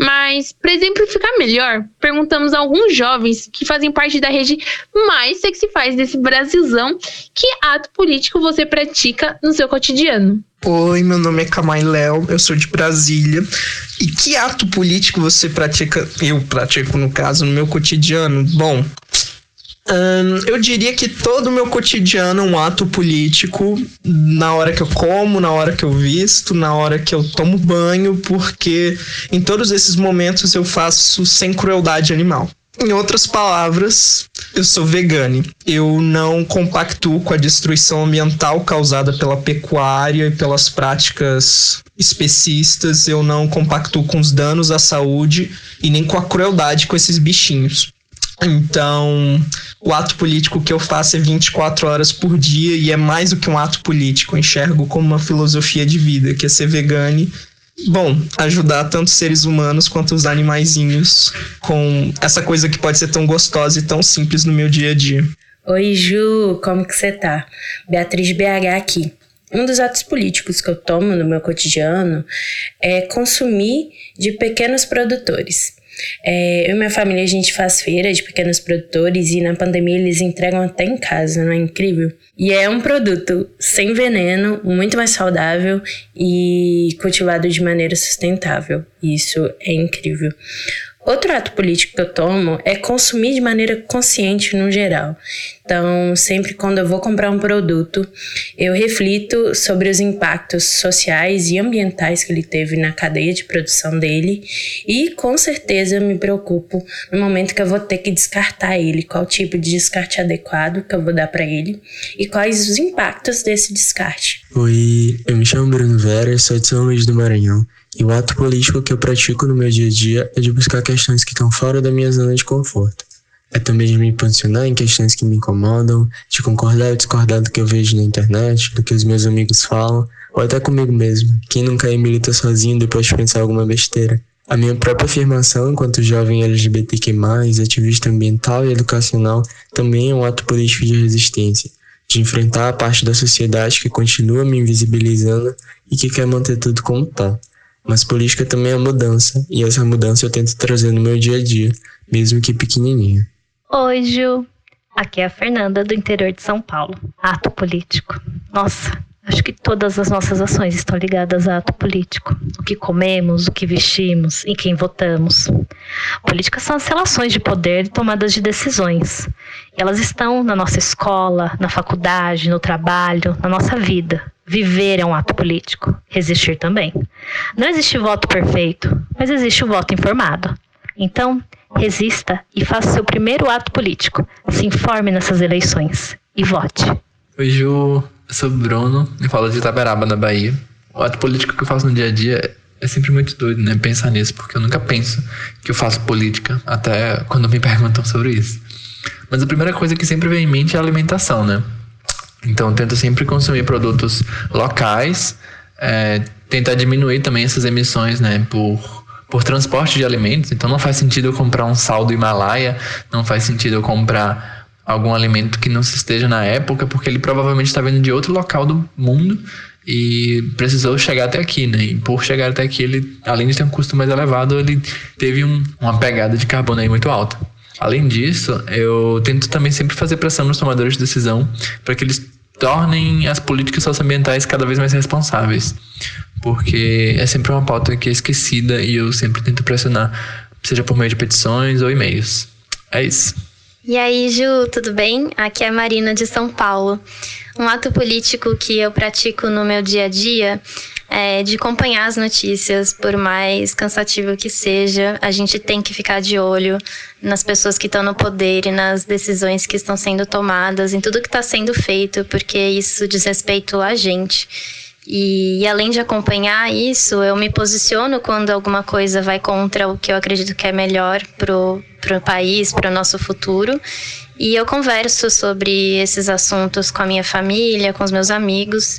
Mas, para exemplificar melhor, perguntamos a alguns jovens que fazem parte da rede mais sexy-faz desse Brasilzão que ato político você pratica no seu cotidiano. Oi, meu nome é Kamai Léo, eu sou de Brasília. E que ato político você pratica? Eu pratico, no caso, no meu cotidiano? Bom, eu diria que todo o meu cotidiano é um ato político na hora que eu como, na hora que eu visto, na hora que eu tomo banho, porque em todos esses momentos eu faço sem crueldade animal. Em outras palavras, eu sou vegane. Eu não compactuo com a destruição ambiental causada pela pecuária e pelas práticas especistas. Eu não compactuo com os danos à saúde e nem com a crueldade com esses bichinhos. Então, o ato político que eu faço é 24 horas por dia e é mais do que um ato político. Eu enxergo como uma filosofia de vida, que é ser vegane. Bom, ajudar tanto seres humanos quanto os animaizinhos com essa coisa que pode ser tão gostosa e tão simples no meu dia a dia. Oi, Ju, como que você tá? Beatriz BH aqui. Um dos atos políticos que eu tomo no meu cotidiano é consumir de pequenos produtores. É, eu e minha família, a gente faz feira de pequenos produtores e na pandemia eles entregam até em casa, não é incrível? E é um produto sem veneno, muito mais saudável e cultivado de maneira sustentável. Isso é incrível. Outro ato político que eu tomo é consumir de maneira consciente no geral. Então, sempre quando eu vou comprar um produto, eu reflito sobre os impactos sociais e ambientais que ele teve na cadeia de produção dele e com certeza me preocupo no momento que eu vou ter que descartar ele, qual tipo de descarte adequado que eu vou dar para ele e quais os impactos desse descarte. Oi, eu me chamo Bruno Vera, sou de São Luís do Maranhão. E o ato político que eu pratico no meu dia a dia é de buscar questões que estão fora da minha zona de conforto. É também de me posicionar em questões que me incomodam, de concordar ou discordar do que eu vejo na internet, do que os meus amigos falam, ou até comigo mesmo. Quem nunca aí milita sozinho depois de pensar alguma besteira? A minha própria afirmação enquanto jovem LGBTQ+, ativista ambiental e educacional, também é um ato político de resistência, de enfrentar a parte da sociedade que continua me invisibilizando e que quer manter tudo como tá. Mas política também é mudança, e essa mudança eu tento trazer no meu dia a dia, mesmo que pequenininha. Oi, Ju. Aqui é a Fernanda, do interior de São Paulo. Ato político. Nossa, acho que todas as nossas ações estão ligadas a ato político. O que comemos, o que vestimos, em quem votamos. Política são as relações de poder e tomadas de decisões. Elas estão na nossa escola, na faculdade, no trabalho, na nossa vida. Viver é um ato político. Resistir também. Não existe voto perfeito, mas existe o voto informado. Então, resista e faça seu primeiro ato político. Se informe nessas eleições e vote. Oi, Ju. Eu sou Bruno e falo de Itaberaba, na Bahia. O ato político que eu faço no dia a dia é sempre muito doido, né? Pensar nisso, porque eu nunca penso que eu faço política, até quando me (laughs) perguntam sobre isso. Mas a primeira coisa que sempre vem em mente é a alimentação, né? Então, tento sempre consumir produtos locais, é, tentar diminuir também essas emissões, né? Por por transporte de alimentos. Então não faz sentido eu comprar um sal do Himalaia, não faz sentido eu comprar algum alimento que não se esteja na época, porque ele provavelmente está vindo de outro local do mundo e precisou chegar até aqui, né? E por chegar até aqui, ele, além de ter um custo mais elevado, ele teve um, uma pegada de carbono aí muito alta. Além disso, eu tento também sempre fazer pressão nos tomadores de decisão para que eles tornem as políticas socioambientais cada vez mais responsáveis porque é sempre uma pauta que é esquecida e eu sempre tento pressionar, seja por meio de petições ou e-mails. É isso. E aí, Ju, tudo bem? Aqui é a Marina de São Paulo. Um ato político que eu pratico no meu dia a dia é de acompanhar as notícias, por mais cansativo que seja, a gente tem que ficar de olho nas pessoas que estão no poder e nas decisões que estão sendo tomadas, em tudo que está sendo feito, porque isso diz respeito a gente. E, e, além de acompanhar isso, eu me posiciono quando alguma coisa vai contra o que eu acredito que é melhor pro, pro país, para o nosso futuro. E eu converso sobre esses assuntos com a minha família, com os meus amigos.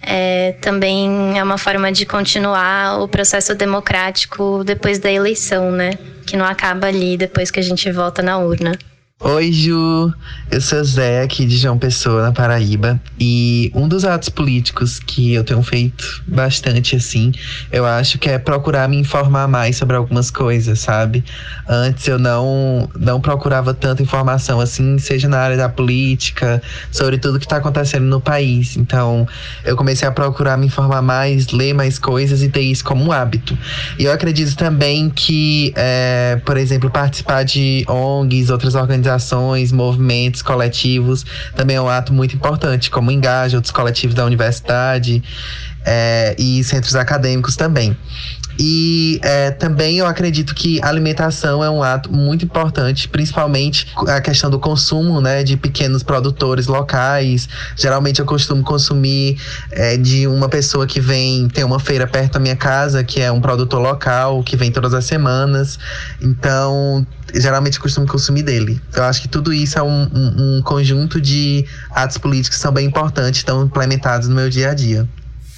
É, também é uma forma de continuar o processo democrático depois da eleição, né? Que não acaba ali depois que a gente volta na urna. Oi, Ju. Eu sou Zé, aqui de João Pessoa, na Paraíba. E um dos atos políticos que eu tenho feito bastante, assim, eu acho que é procurar me informar mais sobre algumas coisas, sabe? Antes eu não, não procurava tanta informação, assim, seja na área da política, sobre tudo que está acontecendo no país. Então, eu comecei a procurar me informar mais, ler mais coisas e ter isso como um hábito. E eu acredito também que, é, por exemplo, participar de ONGs, outras organizações, organizações, movimentos coletivos, também é um ato muito importante, como Engaja, outros coletivos da universidade é, e centros acadêmicos também. E é, também eu acredito que alimentação é um ato muito importante, principalmente a questão do consumo né, de pequenos produtores locais. Geralmente eu costumo consumir é, de uma pessoa que vem, tem uma feira perto da minha casa, que é um produtor local, que vem todas as semanas. Então, geralmente costumo consumir dele. Eu acho que tudo isso é um, um, um conjunto de atos políticos que são bem importantes, estão implementados no meu dia a dia.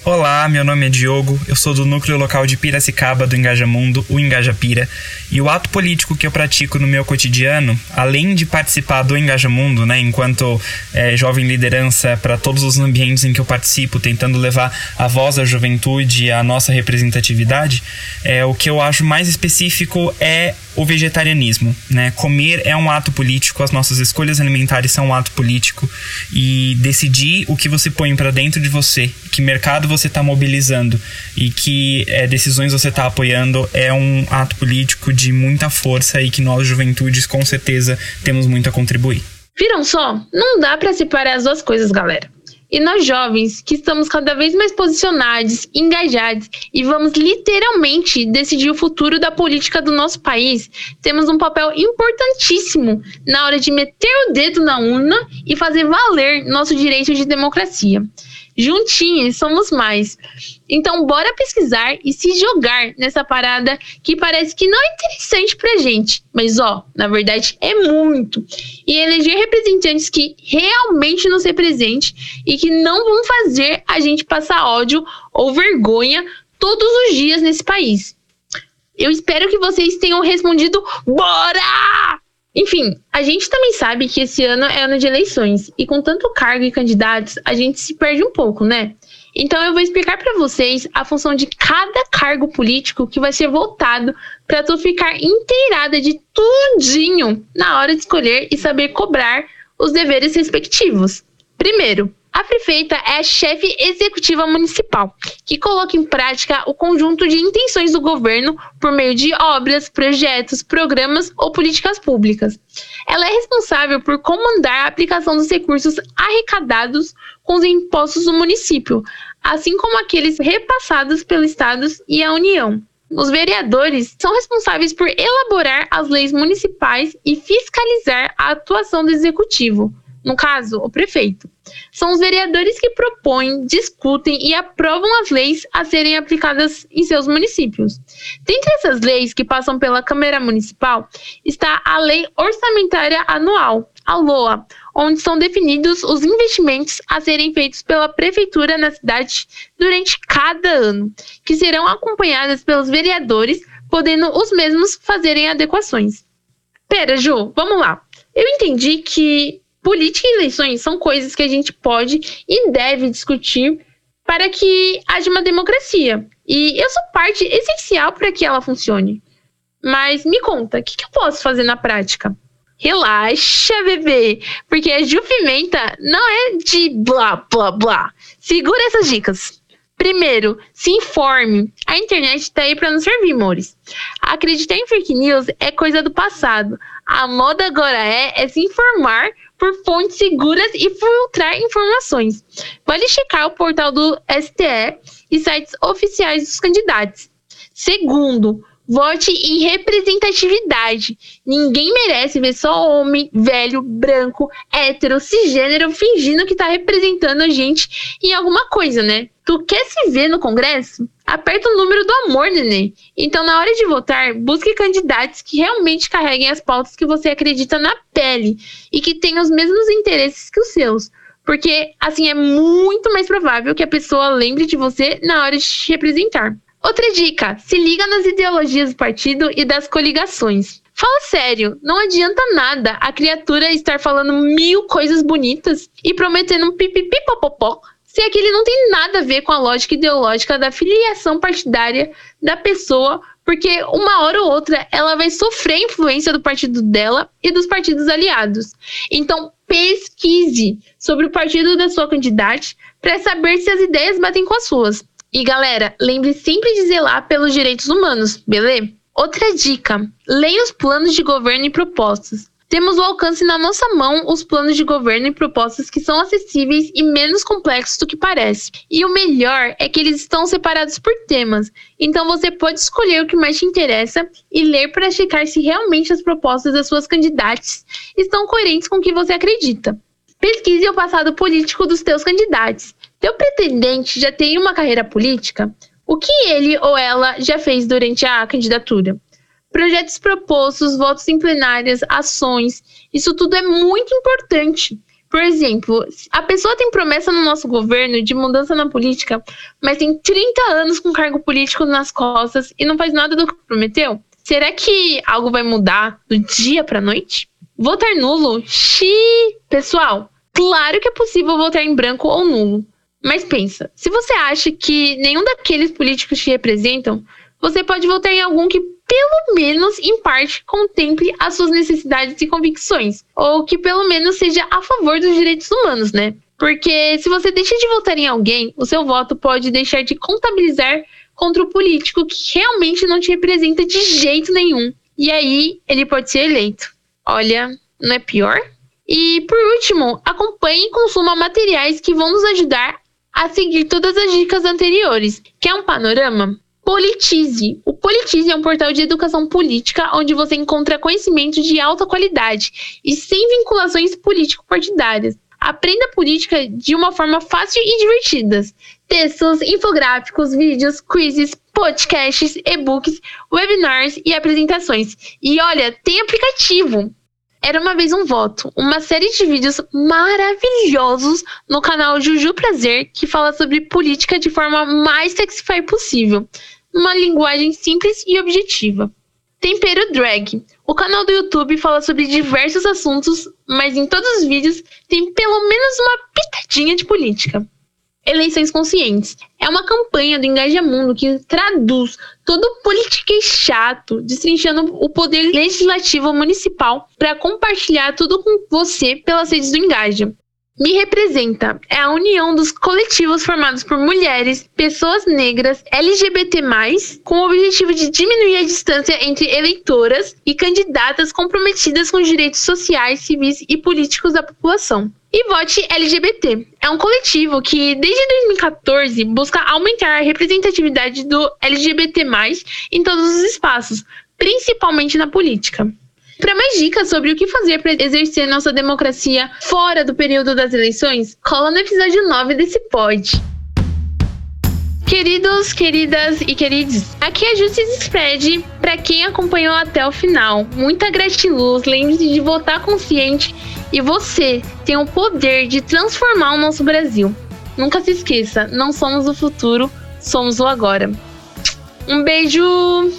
Olá, meu nome é Diogo, eu sou do núcleo local de Piracicaba do Engajamundo, o Engajapira, e o ato político que eu pratico no meu cotidiano, além de participar do Engajamundo, né, enquanto é, jovem liderança para todos os ambientes em que eu participo, tentando levar a voz da juventude e a nossa representatividade, é, o que eu acho mais específico é o vegetarianismo, né? Comer é um ato político, as nossas escolhas alimentares são um ato político e decidir o que você põe para dentro de você, que mercado você está mobilizando e que é, decisões você está apoiando é um ato político de muita força e que nós juventudes com certeza temos muito a contribuir. Viram só? Não dá para separar as duas coisas, galera. E nós jovens, que estamos cada vez mais posicionados, engajados e vamos literalmente decidir o futuro da política do nosso país, temos um papel importantíssimo na hora de meter o dedo na urna e fazer valer nosso direito de democracia. Juntinhos somos mais. Então, bora pesquisar e se jogar nessa parada que parece que não é interessante pra gente, mas ó, na verdade é muito. E eleger representantes que realmente nos representem e que não vão fazer a gente passar ódio ou vergonha todos os dias nesse país. Eu espero que vocês tenham respondido bora! Enfim, a gente também sabe que esse ano é ano de eleições e com tanto cargo e candidatos, a gente se perde um pouco, né? Então eu vou explicar para vocês a função de cada cargo político que vai ser votado para tu ficar inteirada de tudinho na hora de escolher e saber cobrar os deveres respectivos. Primeiro, a prefeita é a chefe executiva municipal, que coloca em prática o conjunto de intenções do governo por meio de obras, projetos, programas ou políticas públicas. Ela é responsável por comandar a aplicação dos recursos arrecadados com os impostos do município, assim como aqueles repassados pelo Estado e a União. Os vereadores são responsáveis por elaborar as leis municipais e fiscalizar a atuação do executivo no caso, o prefeito. São os vereadores que propõem, discutem e aprovam as leis a serem aplicadas em seus municípios. Dentre essas leis que passam pela Câmara Municipal está a Lei Orçamentária Anual, a LOA, onde são definidos os investimentos a serem feitos pela prefeitura na cidade durante cada ano, que serão acompanhadas pelos vereadores, podendo os mesmos fazerem adequações. Pera, Ju, vamos lá. Eu entendi que política e eleições são coisas que a gente pode e deve discutir para que haja uma democracia. E eu sou parte essencial para que ela funcione. Mas me conta, o que, que, eu posso fazer na prática? Relaxa, bebê, porque a Ju Pimenta não é de blá blá blá. Segura essas dicas. Primeiro, se informe. A internet está aí para nos servir, amores. Acreditar em fake news é coisa do passado. A moda agora é, é se informar por fontes seguras e filtrar informações. Vale checar o portal do STE e sites oficiais dos candidatos. Segundo, vote em representatividade. Ninguém merece ver só homem, velho, branco, hétero, cisgênero fingindo que está representando a gente em alguma coisa, né? Tu quer se ver no Congresso? Aperta o número do amor, neném. Então, na hora de votar, busque candidatos que realmente carreguem as pautas que você acredita na pele e que tenham os mesmos interesses que os seus. Porque, assim, é muito mais provável que a pessoa lembre de você na hora de te representar. Outra dica: se liga nas ideologias do partido e das coligações. Fala sério, não adianta nada a criatura estar falando mil coisas bonitas e prometendo um pipipipopopó se aquele não tem nada a ver com a lógica ideológica da filiação partidária da pessoa, porque uma hora ou outra ela vai sofrer a influência do partido dela e dos partidos aliados. Então, pesquise sobre o partido da sua candidata para saber se as ideias batem com as suas. E galera, lembre sempre de zelar pelos direitos humanos, beleza? Outra dica: leia os planos de governo e propostas. Temos o alcance na nossa mão os planos de governo e propostas que são acessíveis e menos complexos do que parece. E o melhor é que eles estão separados por temas, então você pode escolher o que mais te interessa e ler para checar se realmente as propostas das suas candidatas estão coerentes com o que você acredita. Pesquise o passado político dos teus candidatos. Teu pretendente já tem uma carreira política? O que ele ou ela já fez durante a candidatura? projetos propostos, votos em plenárias, ações. Isso tudo é muito importante. Por exemplo, a pessoa tem promessa no nosso governo de mudança na política, mas tem 30 anos com cargo político nas costas e não faz nada do que prometeu? Será que algo vai mudar do dia para noite? Votar nulo? Xiii! Pessoal, claro que é possível votar em branco ou nulo. Mas pensa, se você acha que nenhum daqueles políticos te representam, você pode votar em algum que pelo menos em parte contemple as suas necessidades e convicções, ou que pelo menos seja a favor dos direitos humanos, né? Porque se você deixa de votar em alguém, o seu voto pode deixar de contabilizar contra o político que realmente não te representa de jeito nenhum. E aí ele pode ser eleito. Olha, não é pior? E por último, acompanhe e consuma materiais que vão nos ajudar a seguir todas as dicas anteriores. Quer um panorama? Politize. O Politize é um portal de educação política onde você encontra conhecimento de alta qualidade e sem vinculações político-partidárias. Aprenda política de uma forma fácil e divertida. Textos, infográficos, vídeos, quizzes, podcasts, e-books, webinars e apresentações. E olha, tem aplicativo. Era uma vez um voto, uma série de vídeos maravilhosos no canal Juju Prazer que fala sobre política de forma mais sexy possível. numa linguagem simples e objetiva. Tempero Drag. O canal do YouTube fala sobre diversos assuntos, mas em todos os vídeos tem pelo menos uma pitadinha de política. Eleições Conscientes. É uma campanha do Engajamundo que traduz todo o politiquês chato, destrinchando o poder legislativo municipal para compartilhar tudo com você pelas redes do Engaja. Me representa é a união dos coletivos formados por mulheres, pessoas negras, LGBT+, com o objetivo de diminuir a distância entre eleitoras e candidatas comprometidas com os direitos sociais, civis e políticos da população. E Vote LGBT é um coletivo que, desde 2014, busca aumentar a representatividade do LGBT+, em todos os espaços, principalmente na política. Para mais dicas sobre o que fazer para exercer nossa democracia fora do período das eleições, cola no episódio 9 desse pod. Queridos, queridas e queridos, aqui é Justice Spread para quem acompanhou até o final. Muita gratiluz, lembre-se de votar consciente e você tem o poder de transformar o nosso Brasil. Nunca se esqueça, não somos o futuro, somos o agora. Um beijo!